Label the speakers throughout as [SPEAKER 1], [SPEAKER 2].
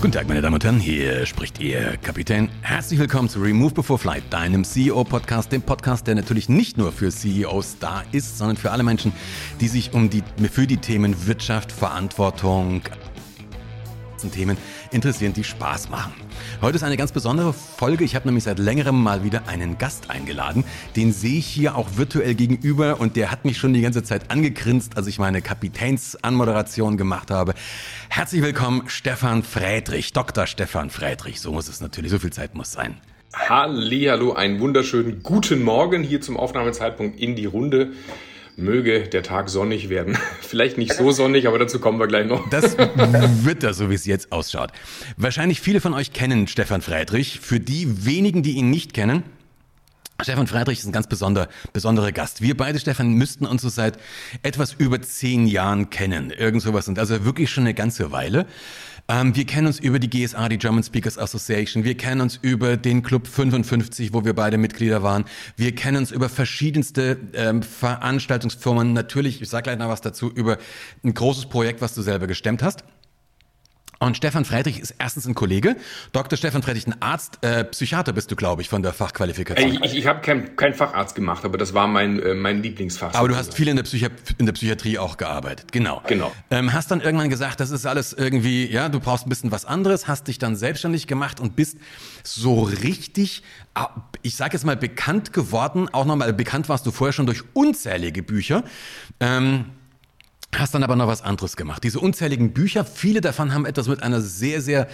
[SPEAKER 1] Guten Tag, meine Damen und Herren, hier spricht Ihr Kapitän. Herzlich willkommen zu Remove Before Flight, deinem CEO-Podcast, dem Podcast, der natürlich nicht nur für CEOs da ist, sondern für alle Menschen, die sich um die, für die Themen Wirtschaft, Verantwortung, Themen interessieren, die Spaß machen. Heute ist eine ganz besondere Folge. Ich habe nämlich seit längerem mal wieder einen Gast eingeladen. Den sehe ich hier auch virtuell gegenüber und der hat mich schon die ganze Zeit angegrinst, als ich meine Kapitänsanmoderation gemacht habe. Herzlich willkommen, Stefan Friedrich, Dr. Stefan Friedrich. So muss es natürlich, so viel Zeit muss sein.
[SPEAKER 2] Hallo, einen wunderschönen guten Morgen hier zum Aufnahmezeitpunkt in die Runde möge der Tag sonnig werden. Vielleicht nicht so sonnig, aber dazu kommen wir gleich noch.
[SPEAKER 1] Das wird da so, wie es jetzt ausschaut. Wahrscheinlich viele von euch kennen Stefan Friedrich. Für die wenigen, die ihn nicht kennen, Stefan Friedrich ist ein ganz besonder, besonderer Gast. Wir beide, Stefan, müssten uns so seit etwas über zehn Jahren kennen. Irgend sowas. Und also wirklich schon eine ganze Weile. Ähm, wir kennen uns über die GSA, die German Speakers Association. Wir kennen uns über den Club 55, wo wir beide Mitglieder waren. Wir kennen uns über verschiedenste ähm, Veranstaltungsfirmen. Natürlich, ich sage gleich noch was dazu, über ein großes Projekt, was du selber gestemmt hast. Und Stefan Friedrich ist erstens ein Kollege. Dr. Stefan Friedrich, ein Arzt, äh, Psychiater bist du, glaube ich, von der Fachqualifikation.
[SPEAKER 2] Ich, ich, ich habe keinen kein Facharzt gemacht, aber das war mein, äh, mein Lieblingsfach.
[SPEAKER 1] Aber du hast viel in der, Psychi in der Psychiatrie auch gearbeitet. Genau.
[SPEAKER 2] Genau.
[SPEAKER 1] Ähm, hast dann irgendwann gesagt, das ist alles irgendwie, ja, du brauchst ein bisschen was anderes, hast dich dann selbstständig gemacht und bist so richtig, ich sage jetzt mal, bekannt geworden. Auch nochmal, bekannt warst du vorher schon durch unzählige Bücher. Ähm, Hast dann aber noch was anderes gemacht. Diese unzähligen Bücher, viele davon haben etwas mit einer sehr, sehr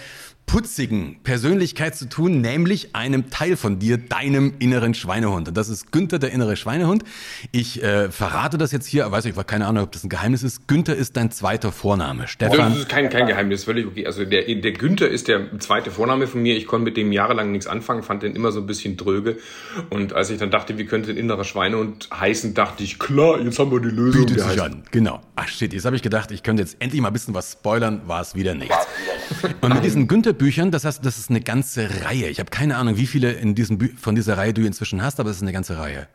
[SPEAKER 1] putzigen Persönlichkeit zu tun, nämlich einem Teil von dir, deinem inneren Schweinehund. Und das ist Günther, der innere Schweinehund. Ich äh, verrate das jetzt hier, weiß ich, keine Ahnung, ob das ein Geheimnis ist. Günther ist dein zweiter Vorname.
[SPEAKER 2] Stefan. Das ist kein, kein Geheimnis, völlig okay. Also der, der Günther ist der zweite Vorname von mir. Ich konnte mit dem jahrelang nichts anfangen, fand den immer so ein bisschen dröge. Und als ich dann dachte, wie könnte ein innerer Schweinehund heißen, dachte ich, klar, jetzt haben wir die Lösung.
[SPEAKER 1] Bietet sich an, genau. Ach shit, jetzt habe ich gedacht, ich könnte jetzt endlich mal ein bisschen was spoilern, war es wieder nichts. Und mit diesen Günther Büchern, das heißt, das ist eine ganze Reihe. Ich habe keine Ahnung, wie viele in diesem von dieser Reihe du inzwischen hast, aber es ist eine ganze Reihe.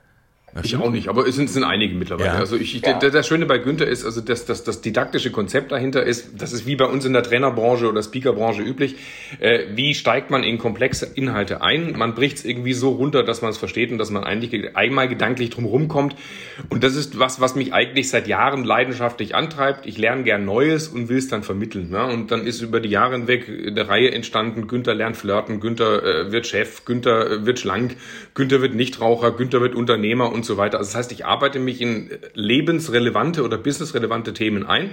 [SPEAKER 2] Ich auch nicht, aber es sind, es sind einige mittlerweile. Ja. Also ich, ich ja. das Schöne bei Günther ist, also das, das, das didaktische Konzept dahinter ist, das ist wie bei uns in der Trainerbranche oder Speakerbranche üblich. Äh, wie steigt man in komplexe Inhalte ein? Man bricht es irgendwie so runter, dass man es versteht und dass man eigentlich einmal gedanklich drum rumkommt. Und das ist was, was mich eigentlich seit Jahren leidenschaftlich antreibt. Ich lerne gern Neues und will es dann vermitteln. Ne? Und dann ist über die Jahre hinweg eine Reihe entstanden. Günther lernt flirten, Günther äh, wird Chef, Günther äh, wird schlank, Günther wird Nichtraucher, Günther wird Unternehmer und und so weiter. Also das heißt, ich arbeite mich in lebensrelevante oder businessrelevante Themen ein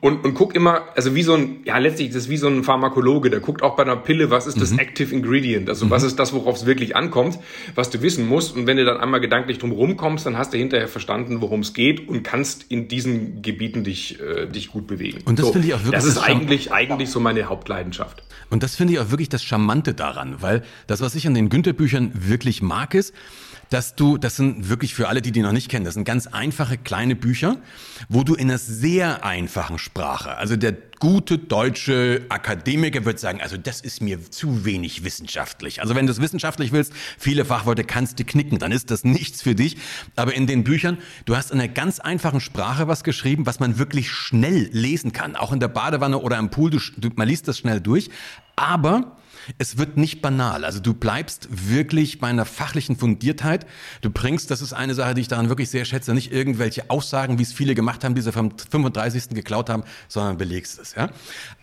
[SPEAKER 2] und, und guck immer, also wie so ein, ja letztlich, das ist wie so ein Pharmakologe, der guckt auch bei einer Pille, was ist das mhm. Active Ingredient, also mhm. was ist das, worauf es wirklich ankommt, was du wissen musst und wenn du dann einmal gedanklich drum rumkommst, dann hast du hinterher verstanden, worum es geht und kannst in diesen Gebieten dich, äh, dich gut bewegen.
[SPEAKER 1] Und das so, finde ich auch wirklich.
[SPEAKER 2] Das ist eigentlich, eigentlich so meine Hauptleidenschaft.
[SPEAKER 1] Und das finde ich auch wirklich das Charmante daran, weil das, was ich an den Günther-Büchern wirklich mag, ist, dass du, das sind wirklich für alle, die die noch nicht kennen, das sind ganz einfache kleine Bücher, wo du in einer sehr einfachen Sprache, also der gute deutsche Akademiker wird sagen, also das ist mir zu wenig wissenschaftlich. Also wenn du es wissenschaftlich willst, viele Fachworte kannst du knicken, dann ist das nichts für dich. Aber in den Büchern, du hast in einer ganz einfachen Sprache was geschrieben, was man wirklich schnell lesen kann. Auch in der Badewanne oder im Pool, du, du, man liest das schnell durch. Aber es wird nicht banal. Also du bleibst wirklich bei einer fachlichen Fundiertheit. Du bringst, das ist eine Sache, die ich daran wirklich sehr schätze, nicht irgendwelche Aussagen, wie es viele gemacht haben, die sie vom 35. geklaut haben, sondern belegst es. Ja?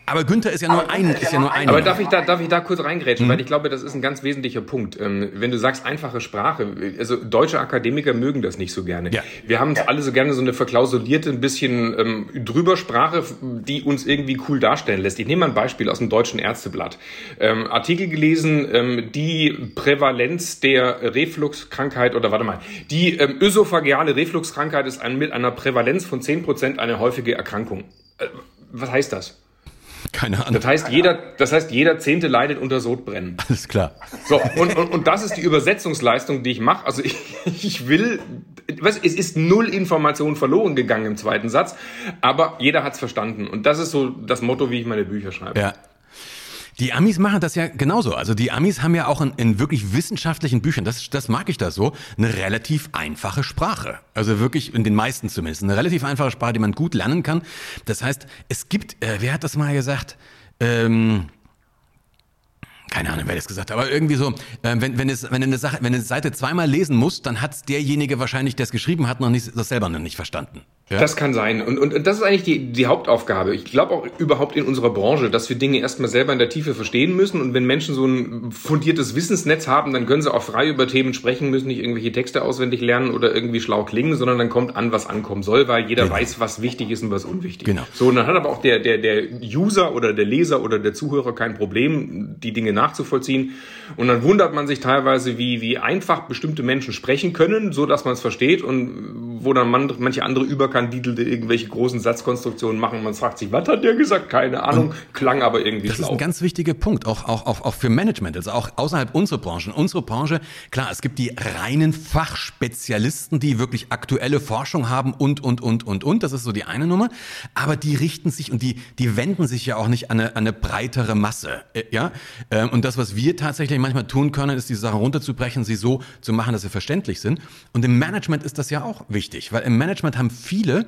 [SPEAKER 1] Aber Günther ist ja nur ein, ist ja nur ein.
[SPEAKER 2] Aber darf ich da, darf ich da kurz reingrätschen? Mhm. Weil ich glaube, das ist ein ganz wesentlicher Punkt. Ähm, wenn du sagst einfache Sprache, also deutsche Akademiker mögen das nicht so gerne. Ja. Wir haben ja. alle so gerne so eine verklausulierte, ein bisschen ähm, drüber Sprache, die uns irgendwie cool darstellen lässt. Ich nehme mal ein Beispiel aus dem Deutschen Ärzteblatt. Ähm, Artikel gelesen, ähm, die Prävalenz der Refluxkrankheit oder warte mal, die ähm, ösophageale Refluxkrankheit ist ein, mit einer Prävalenz von 10% eine häufige Erkrankung. Äh, was heißt das?
[SPEAKER 1] Keine Ahnung.
[SPEAKER 2] Das heißt, jeder, das heißt, jeder Zehnte leidet unter Sodbrennen.
[SPEAKER 1] Alles klar.
[SPEAKER 2] So, und, und, und das ist die Übersetzungsleistung, die ich mache. Also ich, ich will, was, es ist null Information verloren gegangen im zweiten Satz, aber jeder hat's verstanden. Und das ist so das Motto, wie ich meine Bücher schreibe.
[SPEAKER 1] Ja, die Amis machen das ja genauso. Also die Amis haben ja auch in, in, wirklich wissenschaftlichen Büchern, das, das mag ich da so, eine relativ einfache Sprache. Also wirklich, in den meisten zumindest, eine relativ einfache Sprache, die man gut lernen kann. Das heißt, es gibt, äh, wer hat das mal gesagt? Ähm, keine Ahnung, wer das gesagt hat, aber irgendwie so, äh, wenn, wenn, es, wenn eine Sache, wenn eine Seite zweimal lesen muss, dann hat derjenige wahrscheinlich, der es geschrieben hat, noch nicht, das selber noch nicht verstanden.
[SPEAKER 2] Ja? Das kann sein. Und, und, und das ist eigentlich die, die Hauptaufgabe. Ich glaube auch überhaupt in unserer Branche, dass wir Dinge erstmal selber in der Tiefe verstehen müssen. Und wenn Menschen so ein fundiertes Wissensnetz haben, dann können sie auch frei über Themen sprechen, müssen nicht irgendwelche Texte auswendig lernen oder irgendwie schlau klingen, sondern dann kommt an, was ankommen soll, weil jeder genau. weiß, was wichtig ist und was unwichtig. Genau. So, und dann hat aber auch der, der, der User oder der Leser oder der Zuhörer kein Problem, die Dinge nachzuvollziehen. Und dann wundert man sich teilweise, wie, wie einfach bestimmte Menschen sprechen können, so dass man es versteht und wo dann man, manche andere Überkandidelte irgendwelche großen Satzkonstruktionen machen. Man fragt sich, was hat der gesagt? Keine Ahnung, und klang aber irgendwie
[SPEAKER 1] Das
[SPEAKER 2] schlau.
[SPEAKER 1] ist ein ganz wichtiger Punkt, auch, auch, auch, auch für Management, also auch außerhalb unserer Branche. Unsere Branche, klar, es gibt die reinen Fachspezialisten, die wirklich aktuelle Forschung haben und, und, und, und, und. Das ist so die eine Nummer. Aber die richten sich und die, die wenden sich ja auch nicht an eine, an eine breitere Masse. Äh, ja? Ähm, und das, was wir tatsächlich manchmal tun können, ist diese Sachen runterzubrechen, sie so zu machen, dass sie verständlich sind. Und im Management ist das ja auch wichtig, weil im Management haben viele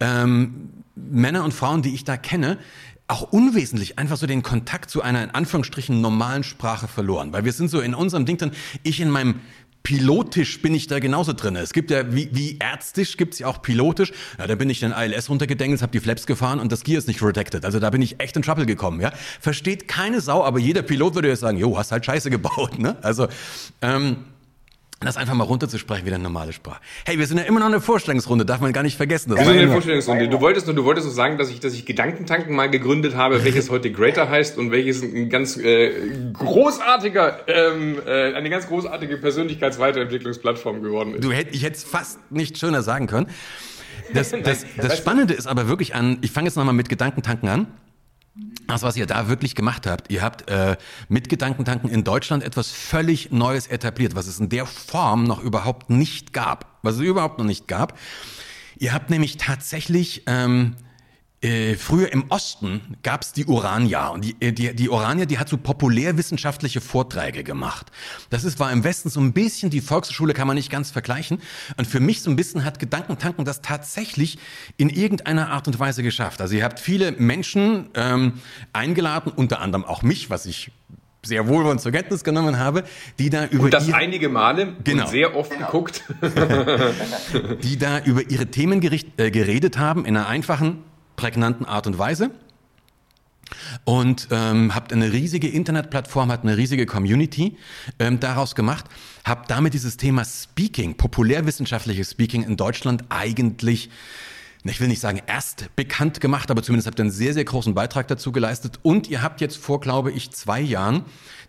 [SPEAKER 1] ähm, Männer und Frauen, die ich da kenne, auch unwesentlich einfach so den Kontakt zu einer in Anführungsstrichen normalen Sprache verloren. Weil wir sind so in unserem Ding dann, ich in meinem pilotisch bin ich da genauso drin. Es gibt ja, wie, wie ärztisch gibt's ja auch pilotisch. Ja, da bin ich den ILS runtergedengelt, habe die Flaps gefahren und das Gear ist nicht protected. Also da bin ich echt in Trouble gekommen. Ja, Versteht keine Sau, aber jeder Pilot würde ja sagen, jo, hast halt Scheiße gebaut. Ne? Also ähm, das einfach mal runterzusprechen wie eine normale Sprache. Hey, wir sind ja immer noch eine Vorstellungsrunde, darf man gar nicht vergessen.
[SPEAKER 2] Das wir sind eine Vorstellungsrunde. Du wolltest nur, du wolltest nur sagen, dass ich, dass ich Gedankentanken mal gegründet habe, welches heute Greater heißt und welches ein ganz äh, großartiger, ähm, äh, eine ganz großartige Persönlichkeitsweiterentwicklungsplattform geworden ist.
[SPEAKER 1] Du hätt, ich hätte es fast nicht schöner sagen können. Das, das, das Spannende ist aber wirklich an, ich fange jetzt nochmal mit Gedankentanken an. Das, was ihr da wirklich gemacht habt, ihr habt äh, mit Gedankentanken in Deutschland etwas völlig Neues etabliert, was es in der Form noch überhaupt nicht gab. Was es überhaupt noch nicht gab. Ihr habt nämlich tatsächlich ähm, äh, früher im Osten gab es die Urania und die, äh, die, die Urania, die hat so populärwissenschaftliche Vorträge gemacht. Das ist, war im Westen so ein bisschen, die Volksschule kann man nicht ganz vergleichen. Und für mich so ein bisschen hat Gedankentanken das tatsächlich in irgendeiner Art und Weise geschafft. Also ihr habt viele Menschen ähm, eingeladen, unter anderem auch mich, was ich sehr wohlwollend zur Kenntnis genommen habe, die da über
[SPEAKER 2] und das ihre, einige Male genau, und sehr oft genau. geguckt,
[SPEAKER 1] die da über ihre Themen gericht, äh, geredet haben in einer einfachen prägnanten Art und Weise. Und ähm, habt eine riesige Internetplattform, habt eine riesige Community ähm, daraus gemacht, habt damit dieses Thema Speaking, populärwissenschaftliches Speaking in Deutschland eigentlich ich will nicht sagen erst bekannt gemacht, aber zumindest habt ihr einen sehr, sehr großen Beitrag dazu geleistet. Und ihr habt jetzt vor, glaube ich, zwei Jahren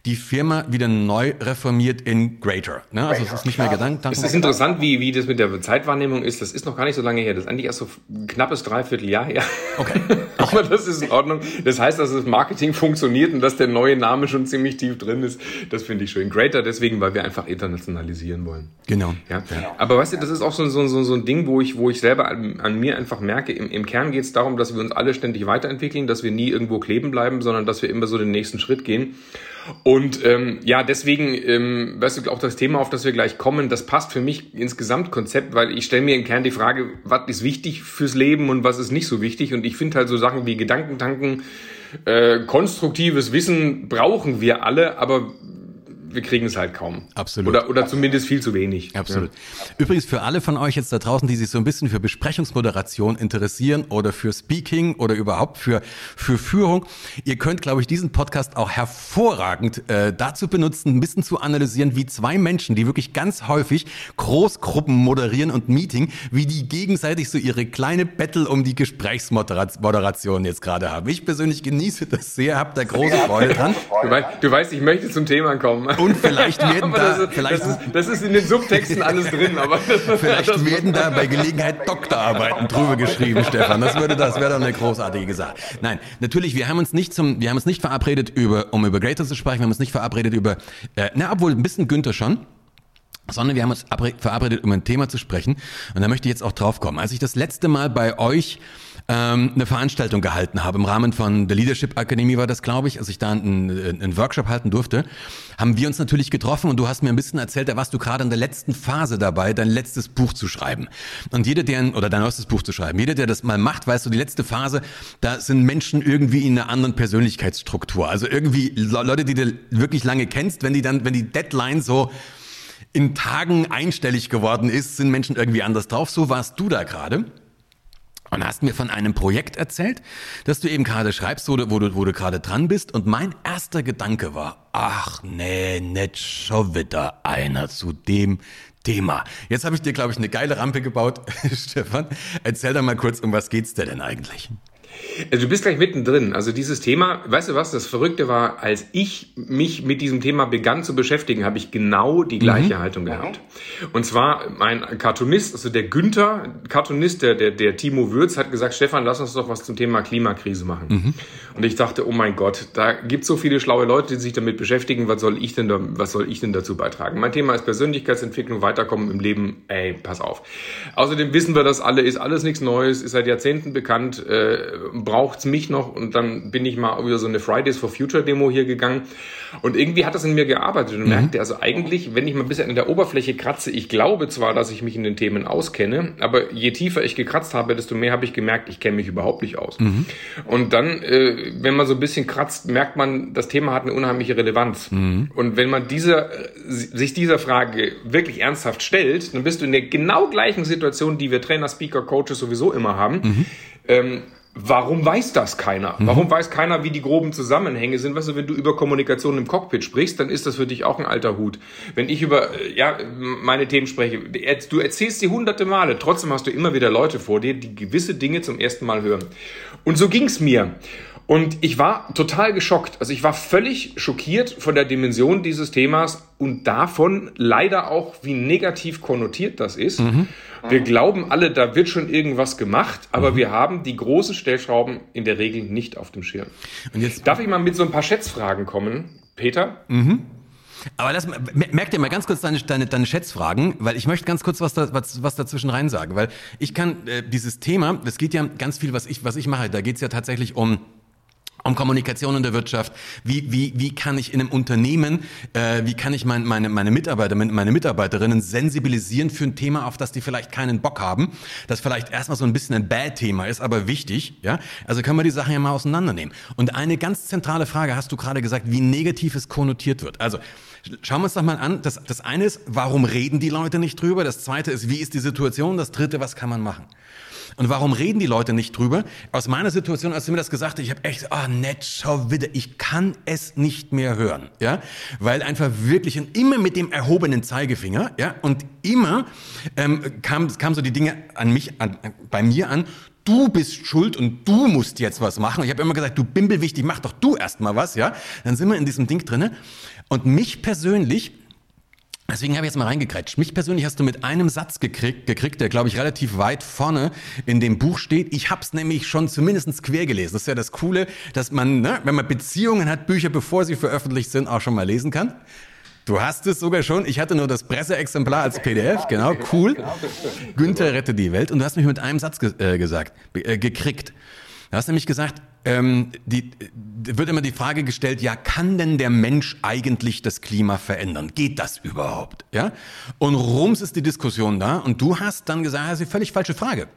[SPEAKER 1] die Firma wieder neu reformiert in Greater. Ne? Also es ist nicht mehr Gedanken.
[SPEAKER 2] Es ist interessant, wie, wie das mit der Zeitwahrnehmung ist. Das ist noch gar nicht so lange her. Das ist eigentlich erst so ein knappes Dreivierteljahr her. Okay. Aber das ist in Ordnung. Das heißt, dass das Marketing funktioniert und dass der neue Name schon ziemlich tief drin ist. Das finde ich schön. Greater deswegen, weil wir einfach internationalisieren wollen.
[SPEAKER 1] Genau.
[SPEAKER 2] Ja. Aber weißt du, das ist auch so, so, so, so ein Ding, wo ich, wo ich selber an, an mir einfach merke, im, im Kern geht es darum, dass wir uns alle ständig weiterentwickeln, dass wir nie irgendwo kleben bleiben, sondern dass wir immer so den nächsten Schritt gehen. Und ähm, ja, deswegen, ähm, weißt du, auch das Thema, auf das wir gleich kommen, das passt für mich ins Gesamtkonzept, weil ich stelle mir im Kern die Frage, was ist wichtig fürs Leben und was ist nicht so wichtig. Und ich finde halt so Sachen wie Gedankentanken, äh, konstruktives Wissen brauchen wir alle, aber wir kriegen es halt kaum.
[SPEAKER 1] Absolut.
[SPEAKER 2] Oder, oder zumindest viel zu wenig.
[SPEAKER 1] Absolut. Ja. Übrigens für alle von euch jetzt da draußen, die sich so ein bisschen für Besprechungsmoderation interessieren oder für Speaking oder überhaupt für, für Führung, ihr könnt, glaube ich, diesen Podcast auch hervorragend äh, dazu benutzen, ein bisschen zu analysieren, wie zwei Menschen, die wirklich ganz häufig Großgruppen moderieren und Meeting, wie die gegenseitig so ihre kleine Battle um die Gesprächsmoderation jetzt gerade haben. Ich persönlich genieße das sehr, hab da große Freude dran.
[SPEAKER 2] Du weißt, du weißt ich möchte zum Thema kommen.
[SPEAKER 1] Und vielleicht werden da,
[SPEAKER 2] das ist,
[SPEAKER 1] vielleicht,
[SPEAKER 2] das ist, das ist in den Subtexten alles drin, aber
[SPEAKER 1] vielleicht werden da bei Gelegenheit Doktorarbeiten drüber geschrieben, Stefan. Das würde, das wäre doch eine großartige Sache. Nein, natürlich, wir haben uns nicht zum, wir haben uns nicht verabredet über, um über Greater zu sprechen, wir haben uns nicht verabredet über, äh, na, obwohl ein bisschen Günther schon sondern wir haben uns verabredet, um ein Thema zu sprechen. Und da möchte ich jetzt auch drauf kommen. Als ich das letzte Mal bei euch ähm, eine Veranstaltung gehalten habe. Im Rahmen von der Leadership Akademie war das, glaube ich, als ich da einen, einen Workshop halten durfte, haben wir uns natürlich getroffen und du hast mir ein bisschen erzählt, da warst du gerade in der letzten Phase dabei, dein letztes Buch zu schreiben. Und jeder, der, oder dein neuestes Buch zu schreiben, jeder, der das mal macht, weißt du, die letzte Phase, da sind Menschen irgendwie in einer anderen Persönlichkeitsstruktur. Also irgendwie Leute, die du wirklich lange kennst, wenn die dann, wenn die Deadline so in Tagen einstellig geworden ist, sind Menschen irgendwie anders drauf. So warst du da gerade. Und hast mir von einem Projekt erzählt, das du eben gerade schreibst, wo du, wo du, wo du gerade dran bist. Und mein erster Gedanke war, ach nee, nicht schon wieder einer zu dem Thema. Jetzt habe ich dir, glaube ich, eine geile Rampe gebaut, Stefan. Erzähl doch mal kurz, um was geht's dir denn eigentlich?
[SPEAKER 2] Also du bist gleich mittendrin. Also dieses Thema, weißt du was, das Verrückte war, als ich mich mit diesem Thema begann zu beschäftigen, habe ich genau die gleiche mhm. Haltung gehabt. Und zwar mein Cartoonist, also der Günther, Cartoonist, der, der, der Timo Würz, hat gesagt, Stefan, lass uns doch was zum Thema Klimakrise machen. Mhm. Und ich dachte, oh mein Gott, da gibt so viele schlaue Leute, die sich damit beschäftigen, was soll ich denn da, was soll ich denn dazu beitragen? Mein Thema ist Persönlichkeitsentwicklung, Weiterkommen im Leben. Ey, pass auf. Außerdem wissen wir das alle, ist alles nichts Neues, ist seit Jahrzehnten bekannt, äh, braucht's mich noch und dann bin ich mal über so eine Fridays for Future Demo hier gegangen und irgendwie hat das in mir gearbeitet und mhm. merkte, also eigentlich, wenn ich mal ein bisschen an der Oberfläche kratze, ich glaube zwar, dass ich mich in den Themen auskenne, aber je tiefer ich gekratzt habe, desto mehr habe ich gemerkt, ich kenne mich überhaupt nicht aus. Mhm. Und dann, äh, wenn man so ein bisschen kratzt, merkt man, das Thema hat eine unheimliche Relevanz. Mhm. Und wenn man dieser, sich dieser Frage wirklich ernsthaft stellt, dann bist du in der genau gleichen Situation, die wir Trainer, Speaker, Coaches sowieso immer haben. Mhm. Ähm, Warum weiß das keiner? Mhm. Warum weiß keiner, wie die groben Zusammenhänge sind? Weißt du, wenn du über Kommunikation im Cockpit sprichst, dann ist das für dich auch ein alter Hut. Wenn ich über äh, ja meine Themen spreche, du erzählst sie hunderte Male, trotzdem hast du immer wieder Leute vor dir, die gewisse Dinge zum ersten Mal hören. Und so ging's mir. Und ich war total geschockt. Also ich war völlig schockiert von der Dimension dieses Themas und davon leider auch, wie negativ konnotiert das ist. Mhm. Wir glauben alle, da wird schon irgendwas gemacht, aber mhm. wir haben die großen Stellschrauben in der Regel nicht auf dem Schirm. Und jetzt Darf ich mal mit so ein paar Schätzfragen kommen, Peter? Mhm.
[SPEAKER 1] Aber lass, merk dir mal ganz kurz deine, deine, deine Schätzfragen, weil ich möchte ganz kurz was, da, was, was dazwischen rein sagen, weil ich kann äh, dieses Thema, es geht ja ganz viel, was ich, was ich mache, da geht es ja tatsächlich um um Kommunikation in der Wirtschaft. Wie, wie, wie kann ich in einem Unternehmen, äh, wie kann ich mein, meine, meine Mitarbeiter, meine Mitarbeiterinnen sensibilisieren für ein Thema, auf das die vielleicht keinen Bock haben, das vielleicht erstmal so ein bisschen ein Bad-Thema ist, aber wichtig. Ja, Also können wir die Sachen ja mal auseinandernehmen. Und eine ganz zentrale Frage hast du gerade gesagt, wie negativ es konnotiert wird. Also Schauen wir uns doch mal an. Das, das eine ist, warum reden die Leute nicht drüber? Das zweite ist, wie ist die Situation? Das dritte, was kann man machen? Und warum reden die Leute nicht drüber? Aus meiner Situation, als du mir das gesagt hast, ich habe echt, ah, oh, nett, schau wieder, ich kann es nicht mehr hören, ja, weil einfach wirklich und immer mit dem erhobenen Zeigefinger, ja, und immer ähm, kam, kam so die Dinge an mich, an, bei mir an. Du bist schuld und du musst jetzt was machen. Ich habe immer gesagt, du Bimbelwichtig, mach doch du erst mal was, ja. Dann sind wir in diesem Ding drinne. Und mich persönlich Deswegen habe ich jetzt mal reingekreitscht. Mich persönlich hast du mit einem Satz gekriegt, gekriegt der, glaube ich, relativ weit vorne in dem Buch steht. Ich habe es nämlich schon zumindest quer gelesen. Das ist ja das Coole, dass man, ne, wenn man Beziehungen hat, Bücher, bevor sie veröffentlicht sind, auch schon mal lesen kann. Du hast es sogar schon. Ich hatte nur das Presseexemplar als PDF. Genau, cool. Günther rette die Welt. Und du hast mich mit einem Satz ge äh, gesagt, äh, gekriegt. Du hast nämlich gesagt, ähm, die, wird immer die Frage gestellt, ja, kann denn der Mensch eigentlich das Klima verändern? Geht das überhaupt? Ja? Und rums ist die Diskussion da und du hast dann gesagt, das ist eine völlig falsche Frage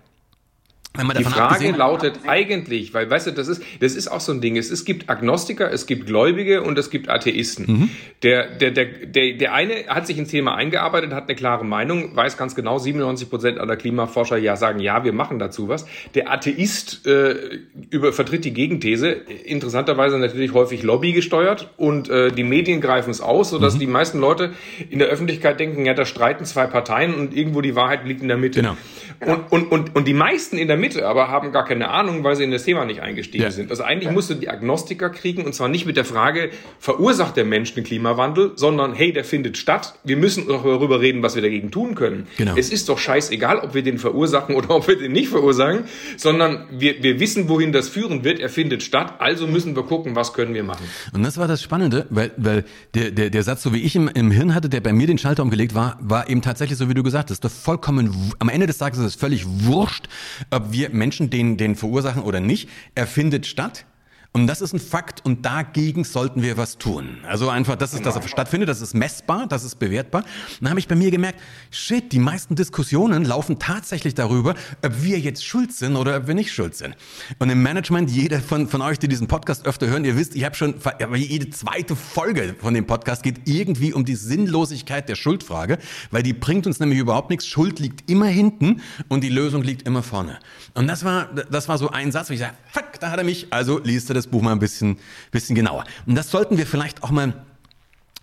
[SPEAKER 2] die Frage lautet eigentlich, weil weißt du, das ist, das ist auch so ein Ding. Es, es gibt Agnostiker, es gibt Gläubige und es gibt Atheisten. Mhm. Der, der, der, der, der eine hat sich ins Thema eingearbeitet, hat eine klare Meinung, weiß ganz genau, 97 Prozent aller Klimaforscher ja sagen, ja, wir machen dazu was. Der Atheist äh, über, vertritt die Gegenthese, interessanterweise natürlich häufig lobbygesteuert und äh, die Medien greifen es aus, sodass mhm. die meisten Leute in der Öffentlichkeit denken, ja, da streiten zwei Parteien und irgendwo die Wahrheit liegt in der Mitte. Genau. Und, und, und, und die meisten in der Mitte aber haben gar keine Ahnung, weil sie in das Thema nicht eingestiegen ja. sind. Also eigentlich musst du die Agnostiker kriegen und zwar nicht mit der Frage, verursacht der Mensch den Klimawandel, sondern hey, der findet statt. Wir müssen doch darüber reden, was wir dagegen tun können. Genau. Es ist doch scheißegal, ob wir den verursachen oder ob wir den nicht verursachen, sondern wir, wir wissen, wohin das führen wird. Er findet statt, also müssen wir gucken, was können wir machen.
[SPEAKER 1] Und das war das Spannende, weil, weil der, der, der Satz, so wie ich im, im Hirn hatte, der bei mir den Schalter umgelegt war, war eben tatsächlich so, wie du gesagt hast, vollkommen, am Ende des Tages ist es völlig wurscht, ob wir Menschen den, den verursachen oder nicht, er findet statt. Und das ist ein Fakt und dagegen sollten wir was tun. Also einfach, das ist, dass er stattfindet, das ist messbar, das ist bewertbar. Und dann habe ich bei mir gemerkt, shit, die meisten Diskussionen laufen tatsächlich darüber, ob wir jetzt schuld sind oder ob wir nicht schuld sind. Und im Management, jeder von, von euch, die diesen Podcast öfter hören, ihr wisst, ich habe schon, jede zweite Folge von dem Podcast geht irgendwie um die Sinnlosigkeit der Schuldfrage, weil die bringt uns nämlich überhaupt nichts. Schuld liegt immer hinten und die Lösung liegt immer vorne. Und das war, das war so ein Satz, wo ich sage, fuck, da hat er mich, also liest er das Buch mal ein bisschen, bisschen genauer. Und das sollten wir vielleicht auch mal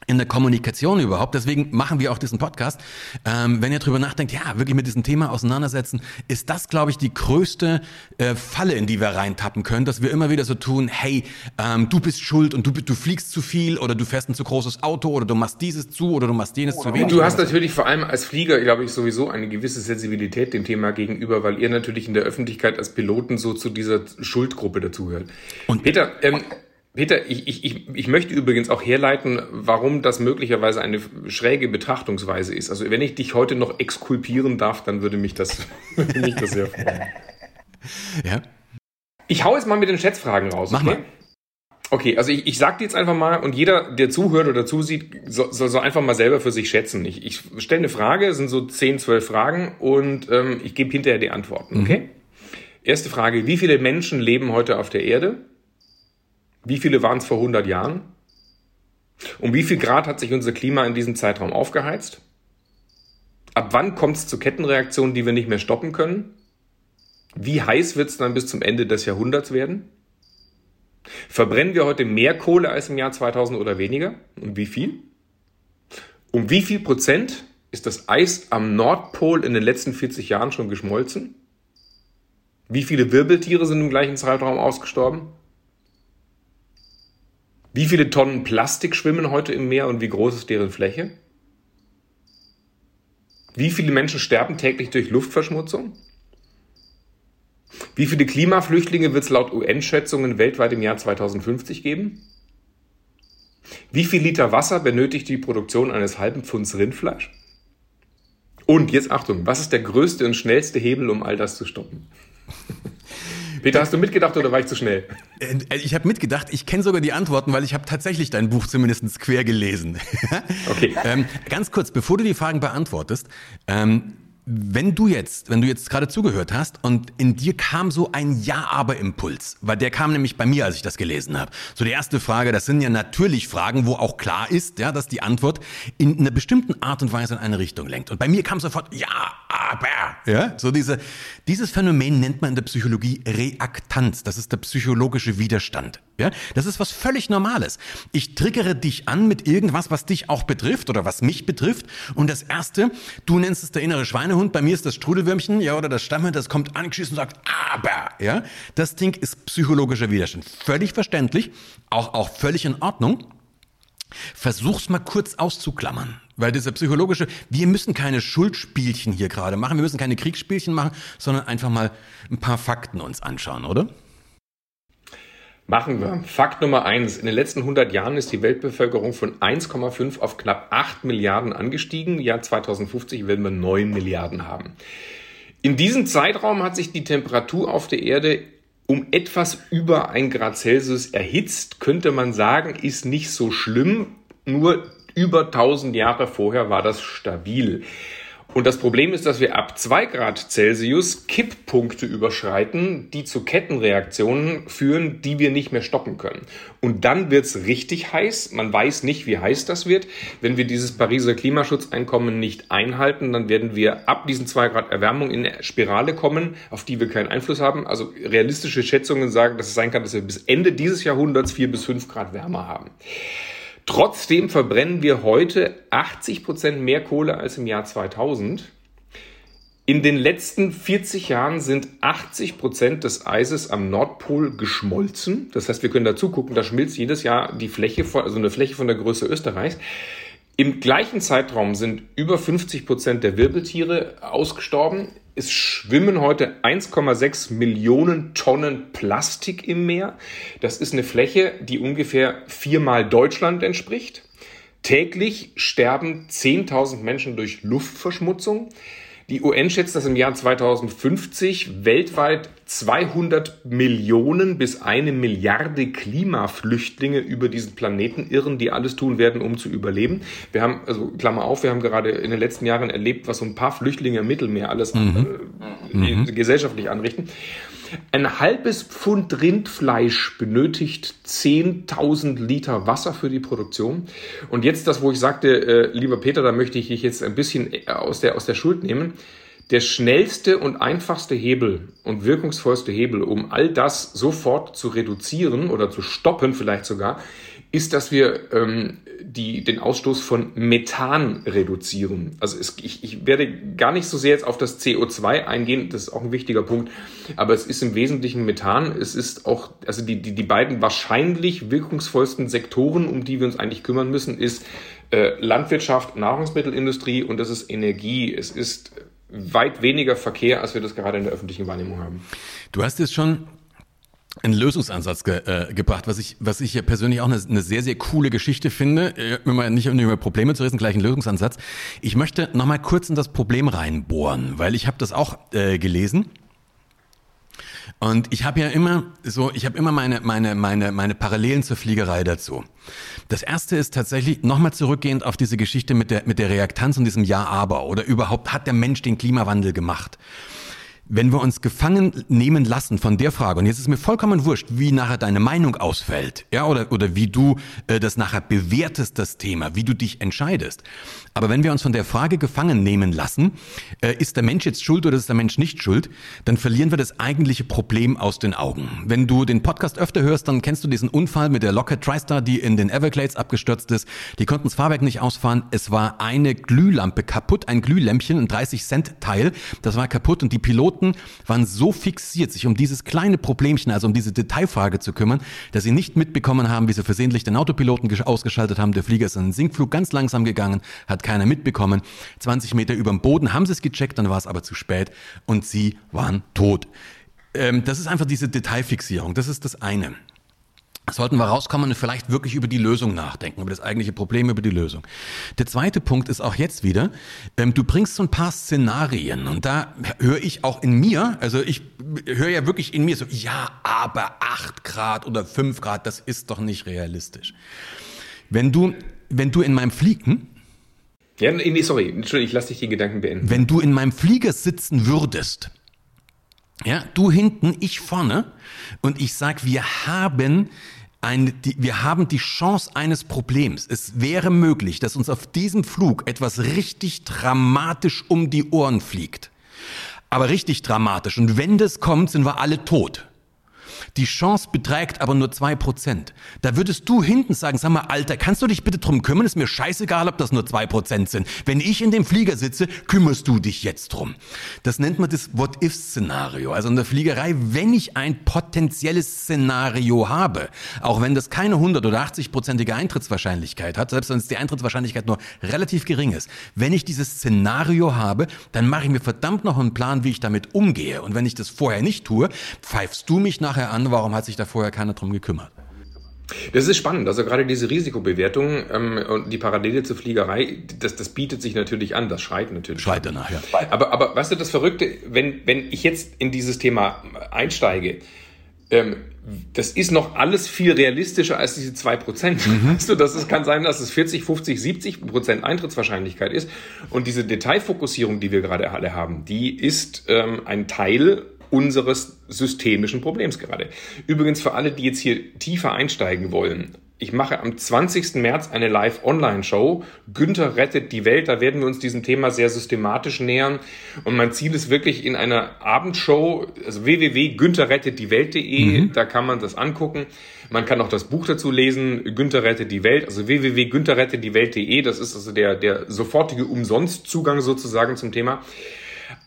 [SPEAKER 1] in der Kommunikation überhaupt. Deswegen machen wir auch diesen Podcast. Ähm, wenn ihr drüber nachdenkt, ja, wirklich mit diesem Thema auseinandersetzen, ist das, glaube ich, die größte äh, Falle, in die wir reintappen können, dass wir immer wieder so tun, hey, ähm, du bist schuld und du, du fliegst zu viel oder du fährst ein zu großes Auto oder du machst dieses zu oder du machst jenes zu wenig. Und
[SPEAKER 2] du hast natürlich vor allem als Flieger, glaube ich, sowieso eine gewisse Sensibilität dem Thema gegenüber, weil ihr natürlich in der Öffentlichkeit als Piloten so zu dieser Schuldgruppe dazugehört. Und Peter, ähm, Peter, ich, ich, ich möchte übrigens auch herleiten, warum das möglicherweise eine schräge Betrachtungsweise ist. Also wenn ich dich heute noch exkulpieren darf, dann würde mich das, würde mich das sehr freuen. Ja. Ich hau jetzt mal mit den Schätzfragen raus.
[SPEAKER 1] Mach okay? mal.
[SPEAKER 2] Okay, also ich, ich sag dir jetzt einfach mal, und jeder, der zuhört oder zusieht, soll, soll, soll einfach mal selber für sich schätzen. Ich, ich stelle eine Frage, es sind so 10, 12 Fragen und ähm, ich gebe hinterher die Antworten, okay? Mhm. Erste Frage, wie viele Menschen leben heute auf der Erde? Wie viele waren es vor 100 Jahren? Um wie viel Grad hat sich unser Klima in diesem Zeitraum aufgeheizt? Ab wann kommt es zu Kettenreaktionen, die wir nicht mehr stoppen können? Wie heiß wird es dann bis zum Ende des Jahrhunderts werden? Verbrennen wir heute mehr Kohle als im Jahr 2000 oder weniger? Und wie viel? Um wie viel Prozent ist das Eis am Nordpol in den letzten 40 Jahren schon geschmolzen? Wie viele Wirbeltiere sind im gleichen Zeitraum ausgestorben? Wie viele Tonnen Plastik schwimmen heute im Meer und wie groß ist deren Fläche? Wie viele Menschen sterben täglich durch Luftverschmutzung? Wie viele Klimaflüchtlinge wird es laut UN-Schätzungen weltweit im Jahr 2050 geben? Wie viel Liter Wasser benötigt die Produktion eines halben Pfunds Rindfleisch? Und jetzt Achtung, was ist der größte und schnellste Hebel, um all das zu stoppen? Peter, hast du mitgedacht oder war ich zu schnell?
[SPEAKER 1] Äh, ich habe mitgedacht. Ich kenne sogar die Antworten, weil ich habe tatsächlich dein Buch zumindest quer gelesen. Okay. ähm, ganz kurz, bevor du die Fragen beantwortest, ähm, wenn du jetzt, wenn du jetzt gerade zugehört hast und in dir kam so ein Ja-Aber-Impuls, weil der kam nämlich bei mir, als ich das gelesen habe. So die erste Frage, das sind ja natürlich Fragen, wo auch klar ist, ja, dass die Antwort in einer bestimmten Art und Weise in eine Richtung lenkt. Und bei mir kam sofort Ja, aber, ja, so diese, dieses Phänomen nennt man in der Psychologie Reaktanz. Das ist der psychologische Widerstand. Ja, das ist was völlig Normales. Ich triggere dich an mit irgendwas, was dich auch betrifft oder was mich betrifft. Und das erste, du nennst es der innere Schweinehund, bei mir ist das Strudelwürmchen, ja, oder das Stamme, das kommt angeschissen und sagt, aber, ja. Das Ding ist psychologischer Widerstand. Völlig verständlich, auch, auch völlig in Ordnung. Versuch's mal kurz auszuklammern. Weil dieser psychologische, wir müssen keine Schuldspielchen hier gerade machen, wir müssen keine Kriegsspielchen machen, sondern einfach mal ein paar Fakten uns anschauen, oder?
[SPEAKER 2] Machen wir. Fakt Nummer eins. In den letzten 100 Jahren ist die Weltbevölkerung von 1,5 auf knapp 8 Milliarden angestiegen. Jahr 2050 werden wir 9 Milliarden haben. In diesem Zeitraum hat sich die Temperatur auf der Erde um etwas über ein Grad Celsius erhitzt. Könnte man sagen, ist nicht so schlimm. Nur über 1000 Jahre vorher war das stabil. Und das Problem ist, dass wir ab 2 Grad Celsius Kipppunkte überschreiten, die zu Kettenreaktionen führen, die wir nicht mehr stoppen können. Und dann wird's richtig heiß. Man weiß nicht, wie heiß das wird. Wenn wir dieses Pariser Klimaschutzeinkommen nicht einhalten, dann werden wir ab diesen 2 Grad Erwärmung in eine Spirale kommen, auf die wir keinen Einfluss haben. Also realistische Schätzungen sagen, dass es sein kann, dass wir bis Ende dieses Jahrhunderts 4 bis 5 Grad wärmer haben. Trotzdem verbrennen wir heute 80 Prozent mehr Kohle als im Jahr 2000. In den letzten 40 Jahren sind 80 Prozent des Eises am Nordpol geschmolzen. Das heißt, wir können da zugucken, da schmilzt jedes Jahr die Fläche also eine Fläche von der Größe Österreichs. Im gleichen Zeitraum sind über 50 Prozent der Wirbeltiere ausgestorben. Es schwimmen heute 1,6 Millionen Tonnen Plastik im Meer. Das ist eine Fläche, die ungefähr viermal Deutschland entspricht. Täglich sterben 10.000 Menschen durch Luftverschmutzung. Die UN schätzt, dass im Jahr 2050 weltweit 200 Millionen bis eine Milliarde Klimaflüchtlinge über diesen Planeten irren, die alles tun werden, um zu überleben. Wir haben, also Klammer auf, wir haben gerade in den letzten Jahren erlebt, was so ein paar Flüchtlinge im Mittelmeer alles mhm. äh, mhm. gesellschaftlich anrichten. Ein halbes Pfund Rindfleisch benötigt 10.000 Liter Wasser für die Produktion. Und jetzt das, wo ich sagte, äh, lieber Peter, da möchte ich dich jetzt ein bisschen äh, aus der, aus der Schuld nehmen. Der schnellste und einfachste Hebel und wirkungsvollste Hebel, um all das sofort zu reduzieren oder zu stoppen vielleicht sogar, ist, dass wir ähm, die, den Ausstoß von Methan reduzieren. Also es, ich, ich werde gar nicht so sehr jetzt auf das CO2 eingehen, das ist auch ein wichtiger Punkt, aber es ist im Wesentlichen Methan. Es ist auch, also die, die, die beiden wahrscheinlich wirkungsvollsten Sektoren, um die wir uns eigentlich kümmern müssen, ist äh, Landwirtschaft, Nahrungsmittelindustrie und das ist Energie. Es ist weit weniger Verkehr, als wir das gerade in der öffentlichen Wahrnehmung haben.
[SPEAKER 1] Du hast es schon einen Lösungsansatz ge, äh, gebracht, was ich, was ich persönlich auch eine, eine sehr, sehr coole Geschichte finde. Äh, immer nicht um über Probleme zu reden, gleich ein Lösungsansatz. Ich möchte nochmal kurz in das Problem reinbohren, weil ich habe das auch äh, gelesen. Und ich habe ja immer so, ich habe immer meine, meine, meine, meine Parallelen zur Fliegerei dazu. Das erste ist tatsächlich nochmal zurückgehend auf diese Geschichte mit der, mit der Reaktanz und diesem Ja-Aber oder überhaupt hat der Mensch den Klimawandel gemacht wenn wir uns gefangen nehmen lassen von der Frage, und jetzt ist mir vollkommen wurscht, wie nachher deine Meinung ausfällt, ja, oder, oder wie du äh, das nachher bewertest, das Thema, wie du dich entscheidest. Aber wenn wir uns von der Frage gefangen nehmen lassen, äh, ist der Mensch jetzt schuld oder ist der Mensch nicht schuld, dann verlieren wir das eigentliche Problem aus den Augen. Wenn du den Podcast öfter hörst, dann kennst du diesen Unfall mit der Lockheed TriStar, die in den Everglades abgestürzt ist. Die konnten das Fahrwerk nicht ausfahren. Es war eine Glühlampe kaputt, ein Glühlämpchen, ein 30 Cent Teil. Das war kaputt und die Piloten Piloten waren so fixiert, sich um dieses kleine Problemchen, also um diese Detailfrage zu kümmern, dass sie nicht mitbekommen haben, wie sie versehentlich den Autopiloten ausgeschaltet haben. Der Flieger ist in den Sinkflug ganz langsam gegangen, hat keiner mitbekommen. 20 Meter über dem Boden haben sie es gecheckt, dann war es aber zu spät und sie waren tot. Ähm, das ist einfach diese Detailfixierung. Das ist das eine sollten wir rauskommen und vielleicht wirklich über die Lösung nachdenken, über das eigentliche Problem, über die Lösung. Der zweite Punkt ist auch jetzt wieder, ähm, du bringst so ein paar Szenarien und da höre ich auch in mir, also ich höre ja wirklich in mir so, ja, aber acht Grad oder fünf Grad, das ist doch nicht realistisch. Wenn du, wenn du in meinem Fliegen,
[SPEAKER 2] ja, nee, sorry, Entschuldigung, ich lasse dich die Gedanken beenden.
[SPEAKER 1] Wenn du in meinem Flieger sitzen würdest, ja, du hinten, ich vorne, und ich sag, wir haben eine, die, wir haben die Chance eines Problems. Es wäre möglich, dass uns auf diesem Flug etwas richtig dramatisch um die Ohren fliegt. Aber richtig dramatisch. Und wenn das kommt, sind wir alle tot. Die Chance beträgt aber nur zwei Prozent. Da würdest du hinten sagen, sag mal, Alter, kannst du dich bitte drum kümmern? Ist mir scheißegal, ob das nur zwei Prozent sind. Wenn ich in dem Flieger sitze, kümmerst du dich jetzt drum. Das nennt man das What-If-Szenario. Also in der Fliegerei, wenn ich ein potenzielles Szenario habe, auch wenn das keine 100 oder 80-prozentige Eintrittswahrscheinlichkeit hat, selbst wenn es die Eintrittswahrscheinlichkeit nur relativ gering ist, wenn ich dieses Szenario habe, dann mache ich mir verdammt noch einen Plan, wie ich damit umgehe. Und wenn ich das vorher nicht tue, pfeifst du mich nachher an, warum hat sich da vorher keiner drum gekümmert?
[SPEAKER 2] Das ist spannend. Also gerade diese Risikobewertung ähm, und die Parallele zur Fliegerei, das, das bietet sich natürlich an. Das schreit natürlich.
[SPEAKER 1] Schreit danach, ja.
[SPEAKER 2] Aber, aber weißt du, das Verrückte, wenn, wenn ich jetzt in dieses Thema einsteige, ähm, das ist noch alles viel realistischer als diese zwei Prozent. Mhm. Weißt du, das ist, kann sein, dass es 40, 50, 70 Prozent Eintrittswahrscheinlichkeit ist. Und diese Detailfokussierung, die wir gerade alle haben, die ist ähm, ein Teil unseres systemischen Problems gerade. Übrigens für alle, die jetzt hier tiefer einsteigen wollen. Ich mache am 20. März eine Live-Online-Show. Günther rettet die Welt. Da werden wir uns diesem Thema sehr systematisch nähern. Und mein Ziel ist wirklich in einer Abendshow, also www.güntherrettetdiewelt.de, mhm. da kann man das angucken. Man kann auch das Buch dazu lesen, Günther rettet die Welt, also www.güntherrettetdiewelt.de. Das ist also der, der sofortige Umsonstzugang sozusagen zum Thema.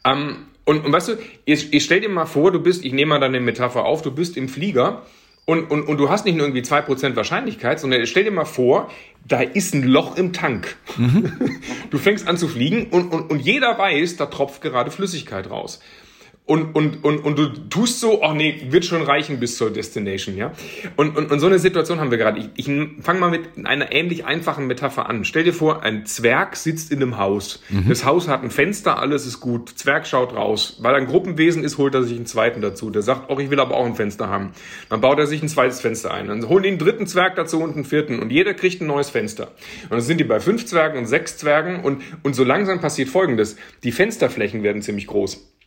[SPEAKER 2] Ähm, und, und weißt du, ich, ich stell dir mal vor, du bist, ich nehme mal deine Metapher auf, du bist im Flieger und, und, und du hast nicht nur irgendwie zwei Prozent Wahrscheinlichkeit, sondern stell dir mal vor, da ist ein Loch im Tank. Mhm. Du fängst an zu fliegen und, und, und jeder weiß, da tropft gerade Flüssigkeit raus. Und, und, und, und du tust so, ach nee, wird schon reichen bis zur Destination, ja. Und, und, und so eine Situation haben wir gerade. Ich, ich fange mal mit einer ähnlich einfachen Metapher an. Stell dir vor, ein Zwerg sitzt in einem Haus. Mhm. Das Haus hat ein Fenster, alles ist gut. Zwerg schaut raus. Weil er ein Gruppenwesen ist, holt er sich einen zweiten dazu. Der sagt, oh, ich will aber auch ein Fenster haben. Dann baut er sich ein zweites Fenster ein. Dann holen die einen dritten Zwerg dazu und einen vierten. Und jeder kriegt ein neues Fenster. Und dann sind die bei fünf Zwergen und sechs Zwergen. Und, und so langsam passiert Folgendes. Die Fensterflächen werden ziemlich groß.